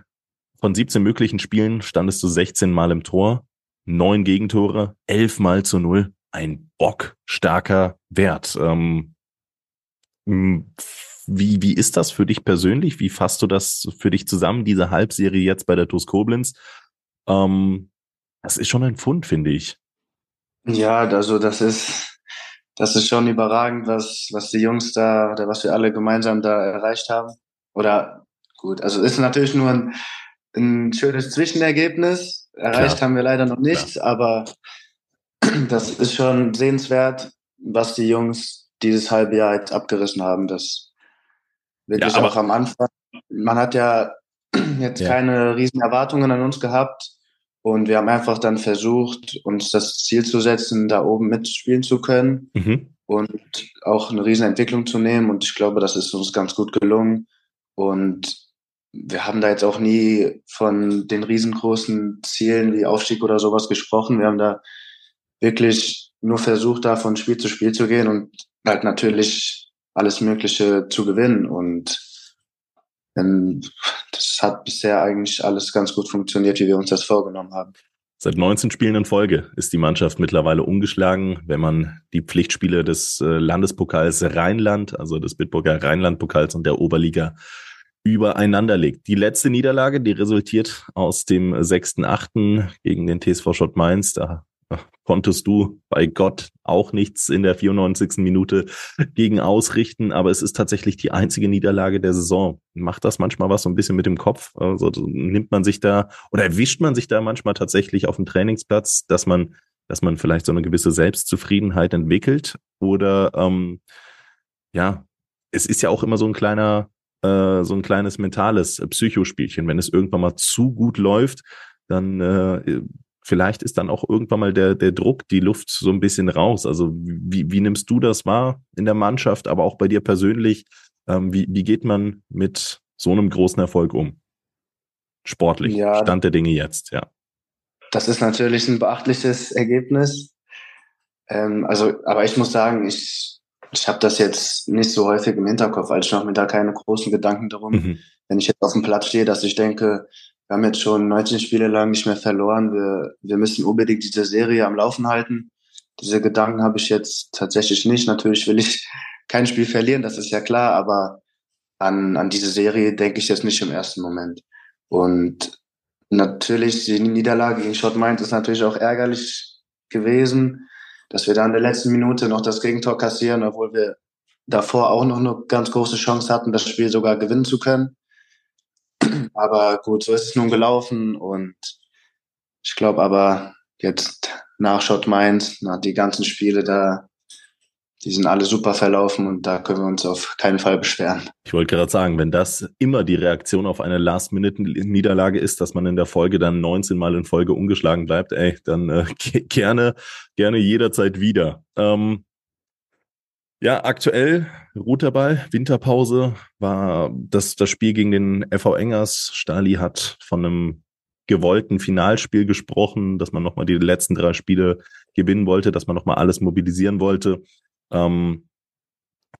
von 17 möglichen Spielen standest du 16 Mal im Tor, neun Gegentore, elf Mal zu null. Ein bockstarker Wert. Ähm, wie, wie ist das für dich persönlich? Wie fasst du das für dich zusammen, diese Halbserie jetzt bei der TuS Koblenz? Ähm, das ist schon ein Fund, finde ich. Ja, also das ist, das ist schon überragend, was, was die Jungs da oder was wir alle gemeinsam da erreicht haben. Oder gut, also ist natürlich nur ein, ein schönes Zwischenergebnis. Erreicht Klar. haben wir leider noch nichts, aber das ist schon sehenswert, was die Jungs dieses halbe Jahr jetzt abgerissen haben. Das wirklich ja, auch am Anfang. Man hat ja jetzt ja. keine riesen Erwartungen an uns gehabt. Und wir haben einfach dann versucht, uns das Ziel zu setzen, da oben mitspielen zu können mhm. und auch eine riesen Entwicklung zu nehmen. Und ich glaube, das ist uns ganz gut gelungen. Und wir haben da jetzt auch nie von den riesengroßen Zielen wie Aufstieg oder sowas gesprochen. Wir haben da wirklich nur versucht, da von Spiel zu Spiel zu gehen und halt natürlich alles Mögliche zu gewinnen. Und das hat bisher eigentlich alles ganz gut funktioniert, wie wir uns das vorgenommen haben. Seit 19 Spielen in Folge ist die Mannschaft mittlerweile umgeschlagen. Wenn man die Pflichtspiele des äh, Landespokals Rheinland, also des Bitburger Rheinland-Pokals und der Oberliga übereinander legt. Die letzte Niederlage, die resultiert aus dem 6.8. gegen den TSV Schott Mainz. Da konntest du bei Gott auch nichts in der 94. Minute gegen ausrichten, aber es ist tatsächlich die einzige Niederlage der Saison. Macht das manchmal was so ein bisschen mit dem Kopf? Also nimmt man sich da oder erwischt man sich da manchmal tatsächlich auf dem Trainingsplatz, dass man, dass man vielleicht so eine gewisse Selbstzufriedenheit entwickelt? Oder ähm, ja, es ist ja auch immer so ein kleiner, äh, so ein kleines mentales Psychospielchen. Wenn es irgendwann mal zu gut läuft, dann äh, vielleicht ist dann auch irgendwann mal der, der Druck, die Luft so ein bisschen raus. Also wie, wie nimmst du das wahr in der Mannschaft, aber auch bei dir persönlich? Ähm, wie, wie geht man mit so einem großen Erfolg um? Sportlich, ja, Stand der Dinge jetzt, ja. Das ist natürlich ein beachtliches Ergebnis. Ähm, also, aber ich muss sagen, ich, ich habe das jetzt nicht so häufig im Hinterkopf, also ich mache mir da keine großen Gedanken darum, mhm. wenn ich jetzt auf dem Platz stehe, dass ich denke, wir haben jetzt schon 19 Spiele lang nicht mehr verloren. Wir, wir müssen unbedingt diese Serie am Laufen halten. Diese Gedanken habe ich jetzt tatsächlich nicht. Natürlich will ich kein Spiel verlieren, das ist ja klar, aber an, an diese Serie denke ich jetzt nicht im ersten Moment. Und natürlich, die Niederlage gegen Schott Mainz ist natürlich auch ärgerlich gewesen, dass wir da in der letzten Minute noch das Gegentor kassieren, obwohl wir davor auch noch eine ganz große Chance hatten, das Spiel sogar gewinnen zu können. Aber gut, so ist es nun gelaufen und ich glaube aber jetzt nach Schott nach die ganzen Spiele da, die sind alle super verlaufen und da können wir uns auf keinen Fall beschweren. Ich wollte gerade sagen, wenn das immer die Reaktion auf eine Last-Minute-Niederlage ist, dass man in der Folge dann 19 Mal in Folge ungeschlagen bleibt, ey, dann äh, gerne, gerne jederzeit wieder. Ähm, ja, aktuell Ruterball, Winterpause war das, das Spiel gegen den FV Engers. Stali hat von einem gewollten Finalspiel gesprochen, dass man nochmal die letzten drei Spiele gewinnen wollte, dass man nochmal alles mobilisieren wollte. Ähm,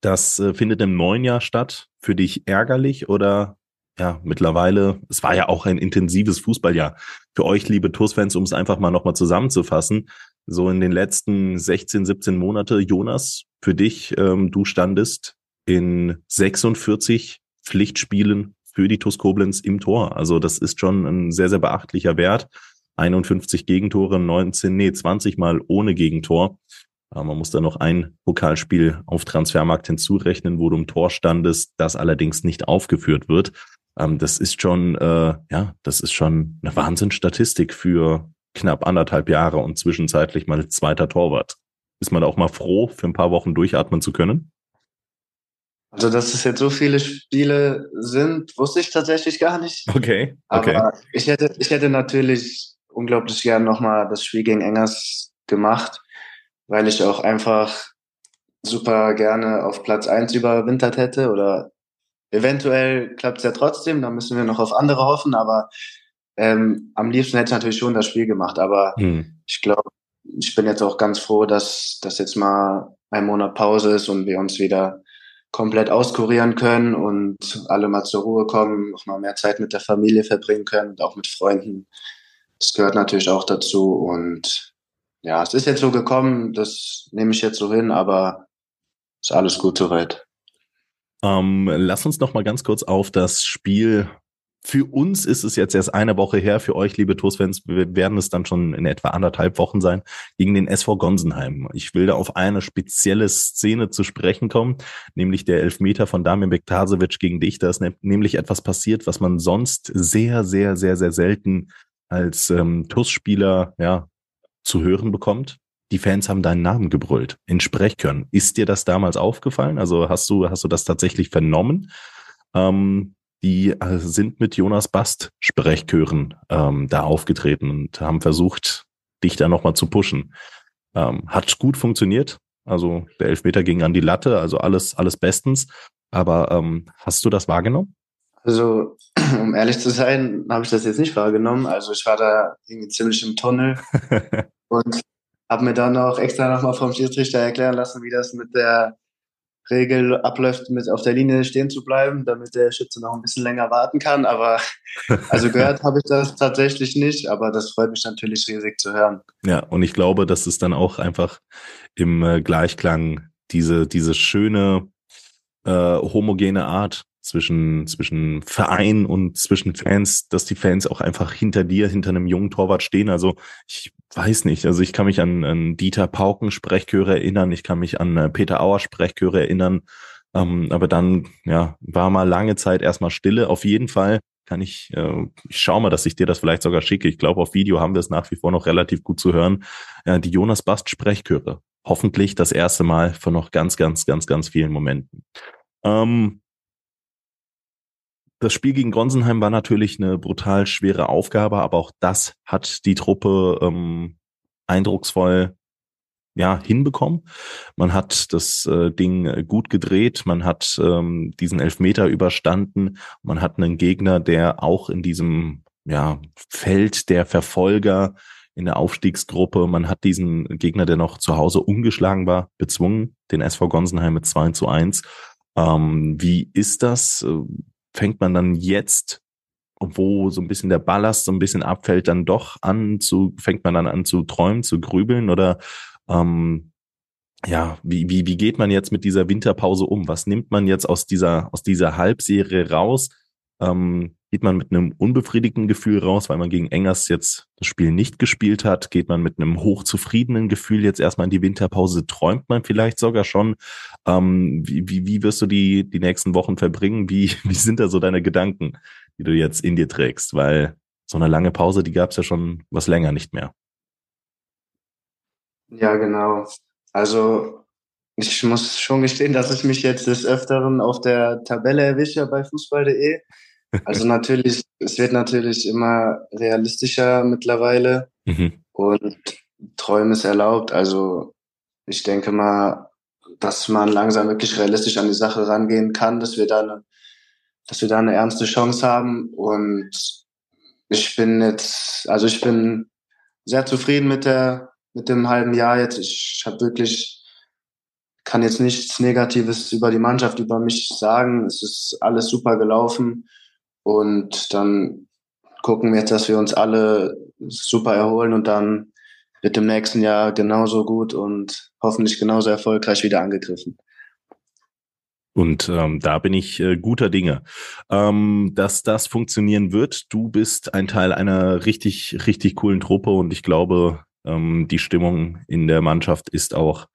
das äh, findet im neuen Jahr statt. Für dich ärgerlich oder ja, mittlerweile, es war ja auch ein intensives Fußballjahr. Für euch, liebe TUS-Fans, um es einfach mal nochmal zusammenzufassen, so in den letzten 16, 17 Monate, Jonas, für dich, ähm, du standest in 46 Pflichtspielen für die TuS Koblenz im Tor. Also das ist schon ein sehr, sehr beachtlicher Wert. 51 Gegentore, 19, nee, 20 Mal ohne Gegentor. Äh, man muss da noch ein Pokalspiel auf Transfermarkt hinzurechnen, wo du im Tor standest, das allerdings nicht aufgeführt wird. Ähm, das ist schon, äh, ja, das ist schon eine Wahnsinnsstatistik für knapp anderthalb Jahre und zwischenzeitlich mal zweiter Torwart. Ist man auch mal froh, für ein paar Wochen durchatmen zu können? Also, dass es jetzt so viele Spiele sind, wusste ich tatsächlich gar nicht. Okay. okay. Aber ich hätte, ich hätte natürlich unglaublich gern nochmal das Spiel gegen Engers gemacht, weil ich auch einfach super gerne auf Platz eins überwintert hätte oder eventuell klappt es ja trotzdem, da müssen wir noch auf andere hoffen, aber ähm, am liebsten hätte ich natürlich schon das Spiel gemacht, aber hm. ich glaube, ich bin jetzt auch ganz froh, dass das jetzt mal ein Monat Pause ist und wir uns wieder komplett auskurieren können und alle mal zur Ruhe kommen, noch mal mehr Zeit mit der Familie verbringen können und auch mit Freunden. Das gehört natürlich auch dazu und ja, es ist jetzt so gekommen, das nehme ich jetzt so hin, aber ist alles gut soweit. Ähm, lass uns noch mal ganz kurz auf das Spiel für uns ist es jetzt erst eine Woche her. Für euch, liebe TuS-Fans, werden es dann schon in etwa anderthalb Wochen sein, gegen den SV Gonsenheim. Ich will da auf eine spezielle Szene zu sprechen kommen, nämlich der Elfmeter von Damir Bektasevic gegen dich. Da ist ne-, nämlich etwas passiert, was man sonst sehr, sehr, sehr, sehr selten als ähm, TuS-Spieler ja, zu hören bekommt. Die Fans haben deinen Namen gebrüllt in Sprechkörn. Ist dir das damals aufgefallen? Also hast du, hast du das tatsächlich vernommen? Ähm, die äh, sind mit Jonas Bast Sprechchören ähm, da aufgetreten und haben versucht, dich da nochmal zu pushen. Ähm, hat gut funktioniert. Also der Elfmeter ging an die Latte, also alles, alles bestens. Aber ähm, hast du das wahrgenommen? Also, um ehrlich zu sein, habe ich das jetzt nicht wahrgenommen. Also ich war da irgendwie ziemlich im Tunnel und habe mir dann auch extra nochmal vom Schiedsrichter erklären lassen, wie das mit der Regel abläuft, mit auf der Linie stehen zu bleiben, damit der Schütze noch ein bisschen länger warten kann. Aber also gehört habe ich das tatsächlich nicht, aber das freut mich natürlich riesig zu hören. Ja, und ich glaube, dass es dann auch einfach im äh, Gleichklang diese, diese schöne äh, homogene Art zwischen, zwischen Verein und zwischen Fans, dass die Fans auch einfach hinter dir, hinter einem jungen Torwart stehen. Also ich weiß nicht, also ich kann mich an, an Dieter Pauken Sprechchöre erinnern, ich kann mich an äh, Peter Auer Sprechchöre erinnern, ähm, aber dann ja war mal lange Zeit erstmal Stille. Auf jeden Fall kann ich, äh, ich schau mal, dass ich dir das vielleicht sogar schicke. Ich glaube, auf Video haben wir es nach wie vor noch relativ gut zu hören. Äh, die Jonas Bast Sprechchöre. Hoffentlich das erste Mal von noch ganz, ganz, ganz, ganz vielen Momenten. Ähm, das Spiel gegen Gonsenheim war natürlich eine brutal schwere Aufgabe, aber auch das hat die Truppe ähm, eindrucksvoll ja, hinbekommen. Man hat das äh, Ding gut gedreht, man hat ähm, diesen Elfmeter überstanden, man hat einen Gegner, der auch in diesem ja, Feld der Verfolger in der Aufstiegsgruppe, man hat diesen Gegner, der noch zu Hause ungeschlagen war, bezwungen, den SV Gonsenheim mit 2 zu 1. Ähm, wie ist das? Fängt man dann jetzt, wo so ein bisschen der Ballast so ein bisschen abfällt, dann doch an zu, fängt man dann an zu träumen, zu grübeln oder ähm, ja, wie, wie, wie geht man jetzt mit dieser Winterpause um? Was nimmt man jetzt aus dieser, aus dieser Halbserie raus? Ähm, geht man mit einem unbefriedigten Gefühl raus, weil man gegen Engers jetzt das Spiel nicht gespielt hat? Geht man mit einem hochzufriedenen Gefühl jetzt erstmal in die Winterpause? Träumt man vielleicht sogar schon? Ähm, wie, wie, wie wirst du die, die nächsten Wochen verbringen? Wie, wie sind da so deine Gedanken, die du jetzt in dir trägst? Weil so eine lange Pause, die gab es ja schon was länger nicht mehr. Ja, genau. Also ich muss schon gestehen, dass ich mich jetzt des Öfteren auf der Tabelle erwische bei fußball.de. Also natürlich, es wird natürlich immer realistischer mittlerweile mhm. und Träume ist erlaubt. Also ich denke mal, dass man langsam wirklich realistisch an die Sache rangehen kann, dass wir da eine, dass wir da eine ernste Chance haben. Und ich bin jetzt, also ich bin sehr zufrieden mit der, mit dem halben Jahr jetzt. Ich habe wirklich, kann jetzt nichts Negatives über die Mannschaft, über mich sagen. Es ist alles super gelaufen. Und dann gucken wir jetzt, dass wir uns alle super erholen und dann wird im nächsten Jahr genauso gut und hoffentlich genauso erfolgreich wieder angegriffen. Und ähm, da bin ich äh, guter Dinge, ähm, dass das funktionieren wird. Du bist ein Teil einer richtig, richtig coolen Truppe und ich glaube, ähm, die Stimmung in der Mannschaft ist auch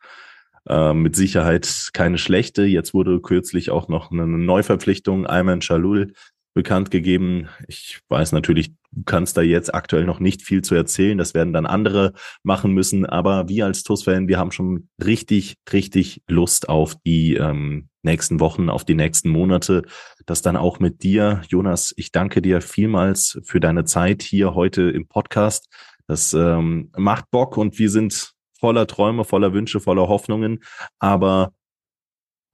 äh, mit Sicherheit keine schlechte. Jetzt wurde kürzlich auch noch eine Neuverpflichtung, Ayman Shalul, bekannt gegeben. Ich weiß natürlich, du kannst da jetzt aktuell noch nicht viel zu erzählen. Das werden dann andere machen müssen. Aber wir als TUS-Fan, wir haben schon richtig, richtig Lust auf die ähm, nächsten Wochen, auf die nächsten Monate. Das dann auch mit dir, Jonas. Ich danke dir vielmals für deine Zeit hier heute im Podcast. Das ähm, macht Bock und wir sind voller Träume, voller Wünsche, voller Hoffnungen. Aber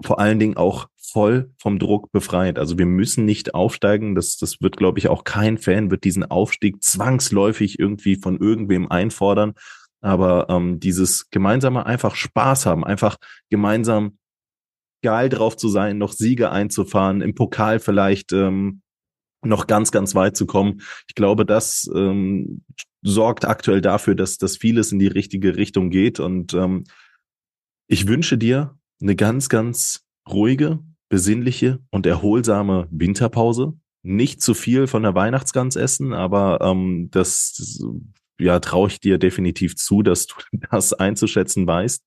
vor allen Dingen auch voll vom Druck befreit. Also wir müssen nicht aufsteigen. Das, das wird, glaube ich, auch kein Fan wird diesen Aufstieg zwangsläufig irgendwie von irgendwem einfordern. Aber ähm, dieses gemeinsame einfach Spaß haben, einfach gemeinsam geil drauf zu sein, noch Siege einzufahren, im Pokal vielleicht ähm, noch ganz, ganz weit zu kommen. Ich glaube, das ähm, sorgt aktuell dafür, dass, dass vieles in die richtige Richtung geht. Und ähm, ich wünsche dir eine ganz, ganz ruhige, besinnliche und erholsame Winterpause. Nicht zu viel von der Weihnachtsgans essen, aber ähm, das ja traue ich dir definitiv zu, dass du das einzuschätzen weißt.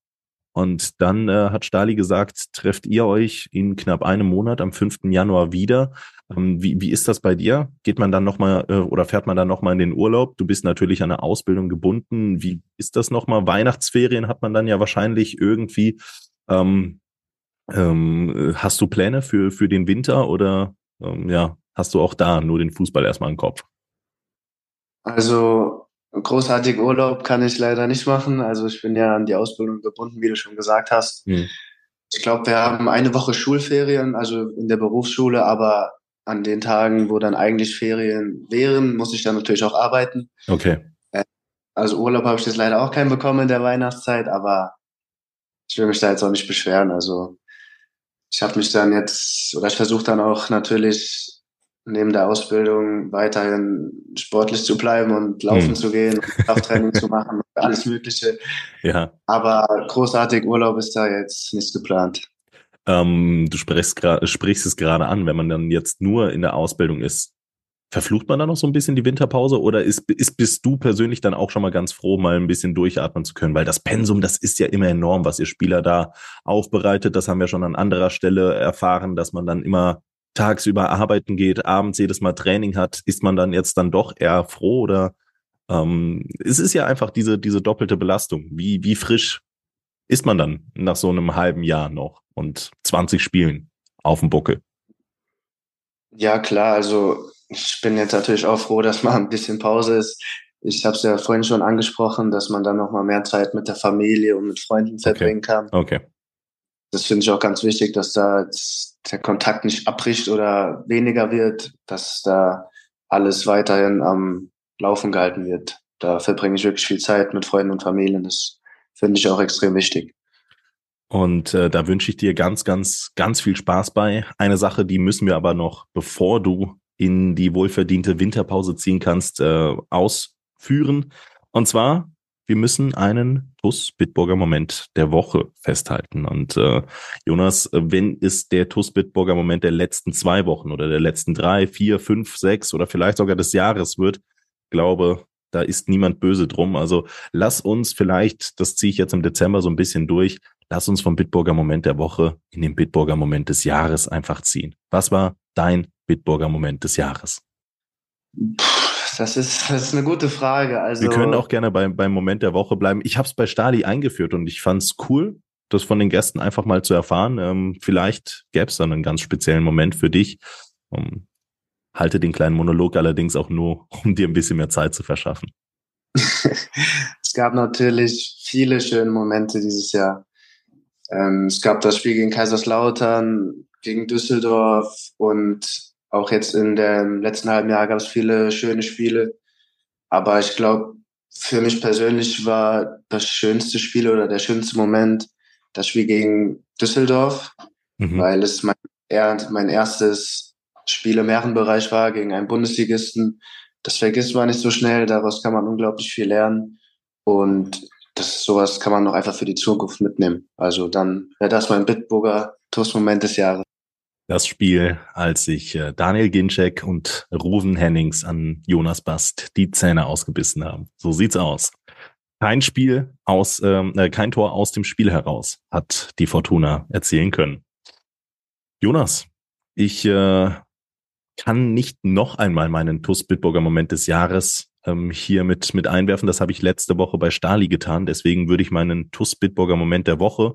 Und dann äh, hat Stali gesagt, trefft ihr euch in knapp einem Monat am 5. Januar wieder. Ähm, wie, wie ist das bei dir? Geht man dann nochmal äh, oder fährt man dann nochmal in den Urlaub? Du bist natürlich an eine Ausbildung gebunden. Wie ist das nochmal? Weihnachtsferien hat man dann ja wahrscheinlich irgendwie. Ähm, ähm, hast du Pläne für, für den Winter oder ähm, ja, hast du auch da nur den Fußball erstmal im Kopf? Also großartig Urlaub kann ich leider nicht machen. Also ich bin ja an die Ausbildung gebunden, wie du schon gesagt hast. Hm. Ich glaube, wir haben eine Woche Schulferien, also in der Berufsschule, aber an den Tagen, wo dann eigentlich Ferien wären, muss ich dann natürlich auch arbeiten. Okay. Äh, also Urlaub habe ich jetzt leider auch keinen bekommen in der Weihnachtszeit, aber ich will mich da jetzt auch nicht beschweren. Also ich habe mich dann jetzt, oder ich versuche dann auch natürlich neben der Ausbildung weiterhin sportlich zu bleiben und laufen hm. zu gehen, Krafttraining zu machen, alles Mögliche. Ja. Aber großartig Urlaub ist da jetzt nicht geplant. Ähm, du sprichst, sprichst es gerade an, wenn man dann jetzt nur in der Ausbildung ist. Verflucht man da noch so ein bisschen die Winterpause oder ist, ist, bist du persönlich dann auch schon mal ganz froh, mal ein bisschen durchatmen zu können? Weil das Pensum, das ist ja immer enorm, was ihr Spieler da aufbereitet. Das haben wir schon an anderer Stelle erfahren, dass man dann immer tagsüber arbeiten geht, abends jedes Mal Training hat, ist man dann jetzt dann doch eher froh oder ähm, es ist ja einfach diese, diese doppelte Belastung. Wie, wie frisch ist man dann nach so einem halben Jahr noch und 20 Spielen auf dem Buckel? Ja, klar, also ich bin jetzt natürlich auch froh, dass mal ein bisschen Pause ist. Ich habe es ja vorhin schon angesprochen, dass man dann noch mal mehr Zeit mit der Familie und mit Freunden verbringen okay. kann. Okay. Das finde ich auch ganz wichtig, dass da der Kontakt nicht abbricht oder weniger wird, dass da alles weiterhin am Laufen gehalten wird. Da verbringe ich wirklich viel Zeit mit Freunden und Familien. Das finde ich auch extrem wichtig. Und äh, da wünsche ich dir ganz, ganz, ganz viel Spaß bei. Eine Sache, die müssen wir aber noch, bevor du in die wohlverdiente Winterpause ziehen kannst, äh, ausführen. Und zwar wir müssen einen TUS Bitburger Moment der Woche festhalten. Und äh, Jonas, wenn es der TUS Bitburger Moment der letzten zwei Wochen oder der letzten drei, vier, fünf, sechs oder vielleicht sogar des Jahres wird, glaube, da ist niemand böse drum. Also lass uns vielleicht, das ziehe ich jetzt im Dezember so ein bisschen durch, lass uns vom Bitburger Moment der Woche in den Bitburger Moment des Jahres einfach ziehen. Was war dein Bitburger Moment des Jahres? Das ist, das ist eine gute Frage. Also, Wir können auch gerne beim, beim Moment der Woche bleiben. Ich habe es bei Stali eingeführt und ich fand es cool, das von den Gästen einfach mal zu erfahren. Ähm, vielleicht gäbe es dann einen ganz speziellen Moment für dich. Um, ähm, halte den kleinen Monolog allerdings auch nur, um dir ein bisschen mehr Zeit zu verschaffen. es gab natürlich viele schöne Momente dieses Jahr. Ähm, es gab das Spiel gegen Kaiserslautern, gegen Düsseldorf und auch jetzt in dem letzten halben Jahr gab es viele schöne Spiele. Aber ich glaube, für mich persönlich war das schönste Spiel oder der schönste Moment das Spiel gegen Düsseldorf, mhm. weil es mein, mein erstes Spiel im Herrenbereich war gegen einen Bundesligisten. Das vergisst man nicht so schnell, daraus kann man unglaublich viel lernen. Und das sowas kann man noch einfach für die Zukunft mitnehmen. Also dann wäre das mein Bitburger Toastmoment des Jahres. Das Spiel, als sich äh, Daniel Ginczek und Ruven Hennings an Jonas Bast die Zähne ausgebissen haben. So sieht's aus. Kein Spiel aus, ähm, äh, kein Tor aus dem Spiel heraus hat die Fortuna erzielen können. Jonas, ich äh, kann nicht noch einmal meinen TUS Bitburger Moment des Jahres ähm, hier mit, mit einwerfen. Das habe ich letzte Woche bei Stali getan. Deswegen würde ich meinen TUS Bitburger Moment der Woche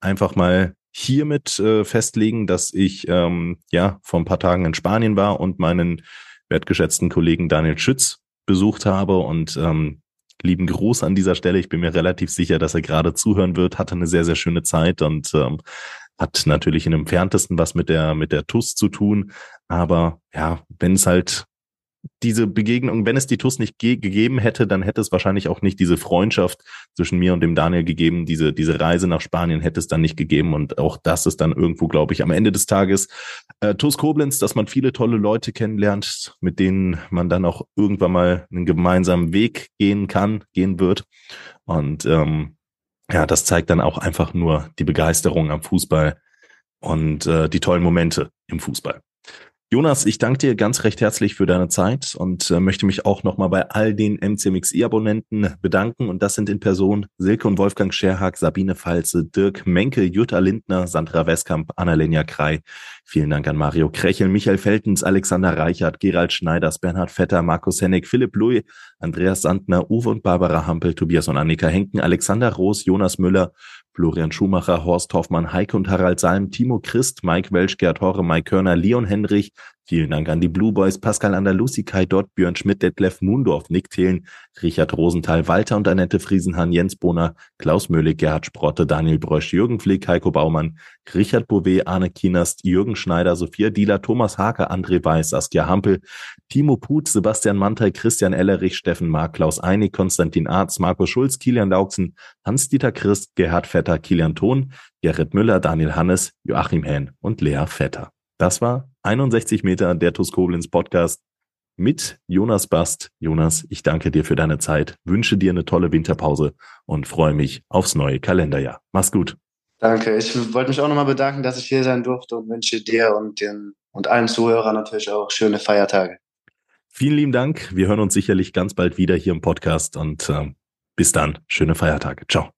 einfach mal hiermit äh, festlegen, dass ich ähm, ja vor ein paar Tagen in Spanien war und meinen wertgeschätzten Kollegen Daniel Schütz besucht habe und ähm, lieben Gruß an dieser Stelle. Ich bin mir relativ sicher, dass er gerade zuhören wird, hatte eine sehr, sehr schöne Zeit und ähm, hat natürlich in entferntesten was mit der, mit der TUS zu tun. Aber ja, wenn es halt diese Begegnung, wenn es die TUS nicht ge gegeben hätte, dann hätte es wahrscheinlich auch nicht diese Freundschaft zwischen mir und dem Daniel gegeben. Diese, diese Reise nach Spanien hätte es dann nicht gegeben. Und auch das ist dann irgendwo, glaube ich, am Ende des Tages äh, TUS Koblenz, dass man viele tolle Leute kennenlernt, mit denen man dann auch irgendwann mal einen gemeinsamen Weg gehen kann, gehen wird. Und ähm, ja, das zeigt dann auch einfach nur die Begeisterung am Fußball und äh, die tollen Momente im Fußball. Jonas, ich danke dir ganz recht herzlich für deine Zeit und äh, möchte mich auch nochmal bei all den MCMXI-Abonnenten bedanken. Und das sind in Person Silke und Wolfgang Scherhag, Sabine Falze, Dirk Menke, Jutta Lindner, Sandra Westkamp, Annalena Krei. Vielen Dank an Mario Krechel, Michael Feltens, Alexander Reichert, Gerald Schneiders, Bernhard Vetter, Markus Hennig, Philipp Louis, Andreas Sandner, Uwe und Barbara Hampel, Tobias und Annika Henken, Alexander Roos, Jonas Müller, Florian Schumacher, Horst Hoffmann, Heike und Harald Salm, Timo Christ, Mike Welsch, Gerd Horre, Mike Körner, Leon Henrich. Vielen Dank an die Blue Boys, Pascal Andalusi, Kai Dott, Björn Schmidt, Detlef Mundorf, Nick Thelen, Richard Rosenthal, Walter und Annette Friesenhahn, Jens Bohner, Klaus Möhlig, Gerhard Sprotte, Daniel Brösch, Jürgen Flick, Heiko Baumann, Richard Bouvet, Arne Kienast, Jürgen Schneider, Sophia Dieler, Thomas Hake, André Weiß, Saskia Hampel, Timo Put, Sebastian Mantei, Christian Ellerich, Steffen Mark, Klaus Einig, Konstantin Arz, Marco Schulz, Kilian Lauksen, Hans-Dieter Christ, Gerhard Vetter, Kilian Thon, Gerrit Müller, Daniel Hannes, Joachim Hähn und Lea Vetter. Das war 61 Meter der TuS Koblenz Podcast mit Jonas Bast. Jonas, ich danke dir für deine Zeit, wünsche dir eine tolle Winterpause und freue mich aufs neue Kalenderjahr. Mach's gut. Danke. Ich wollte mich auch nochmal bedanken, dass ich hier sein durfte und wünsche dir und den und allen Zuhörern natürlich auch schöne Feiertage. Vielen lieben Dank. Wir hören uns sicherlich ganz bald wieder hier im Podcast und äh, bis dann. Schöne Feiertage. Ciao.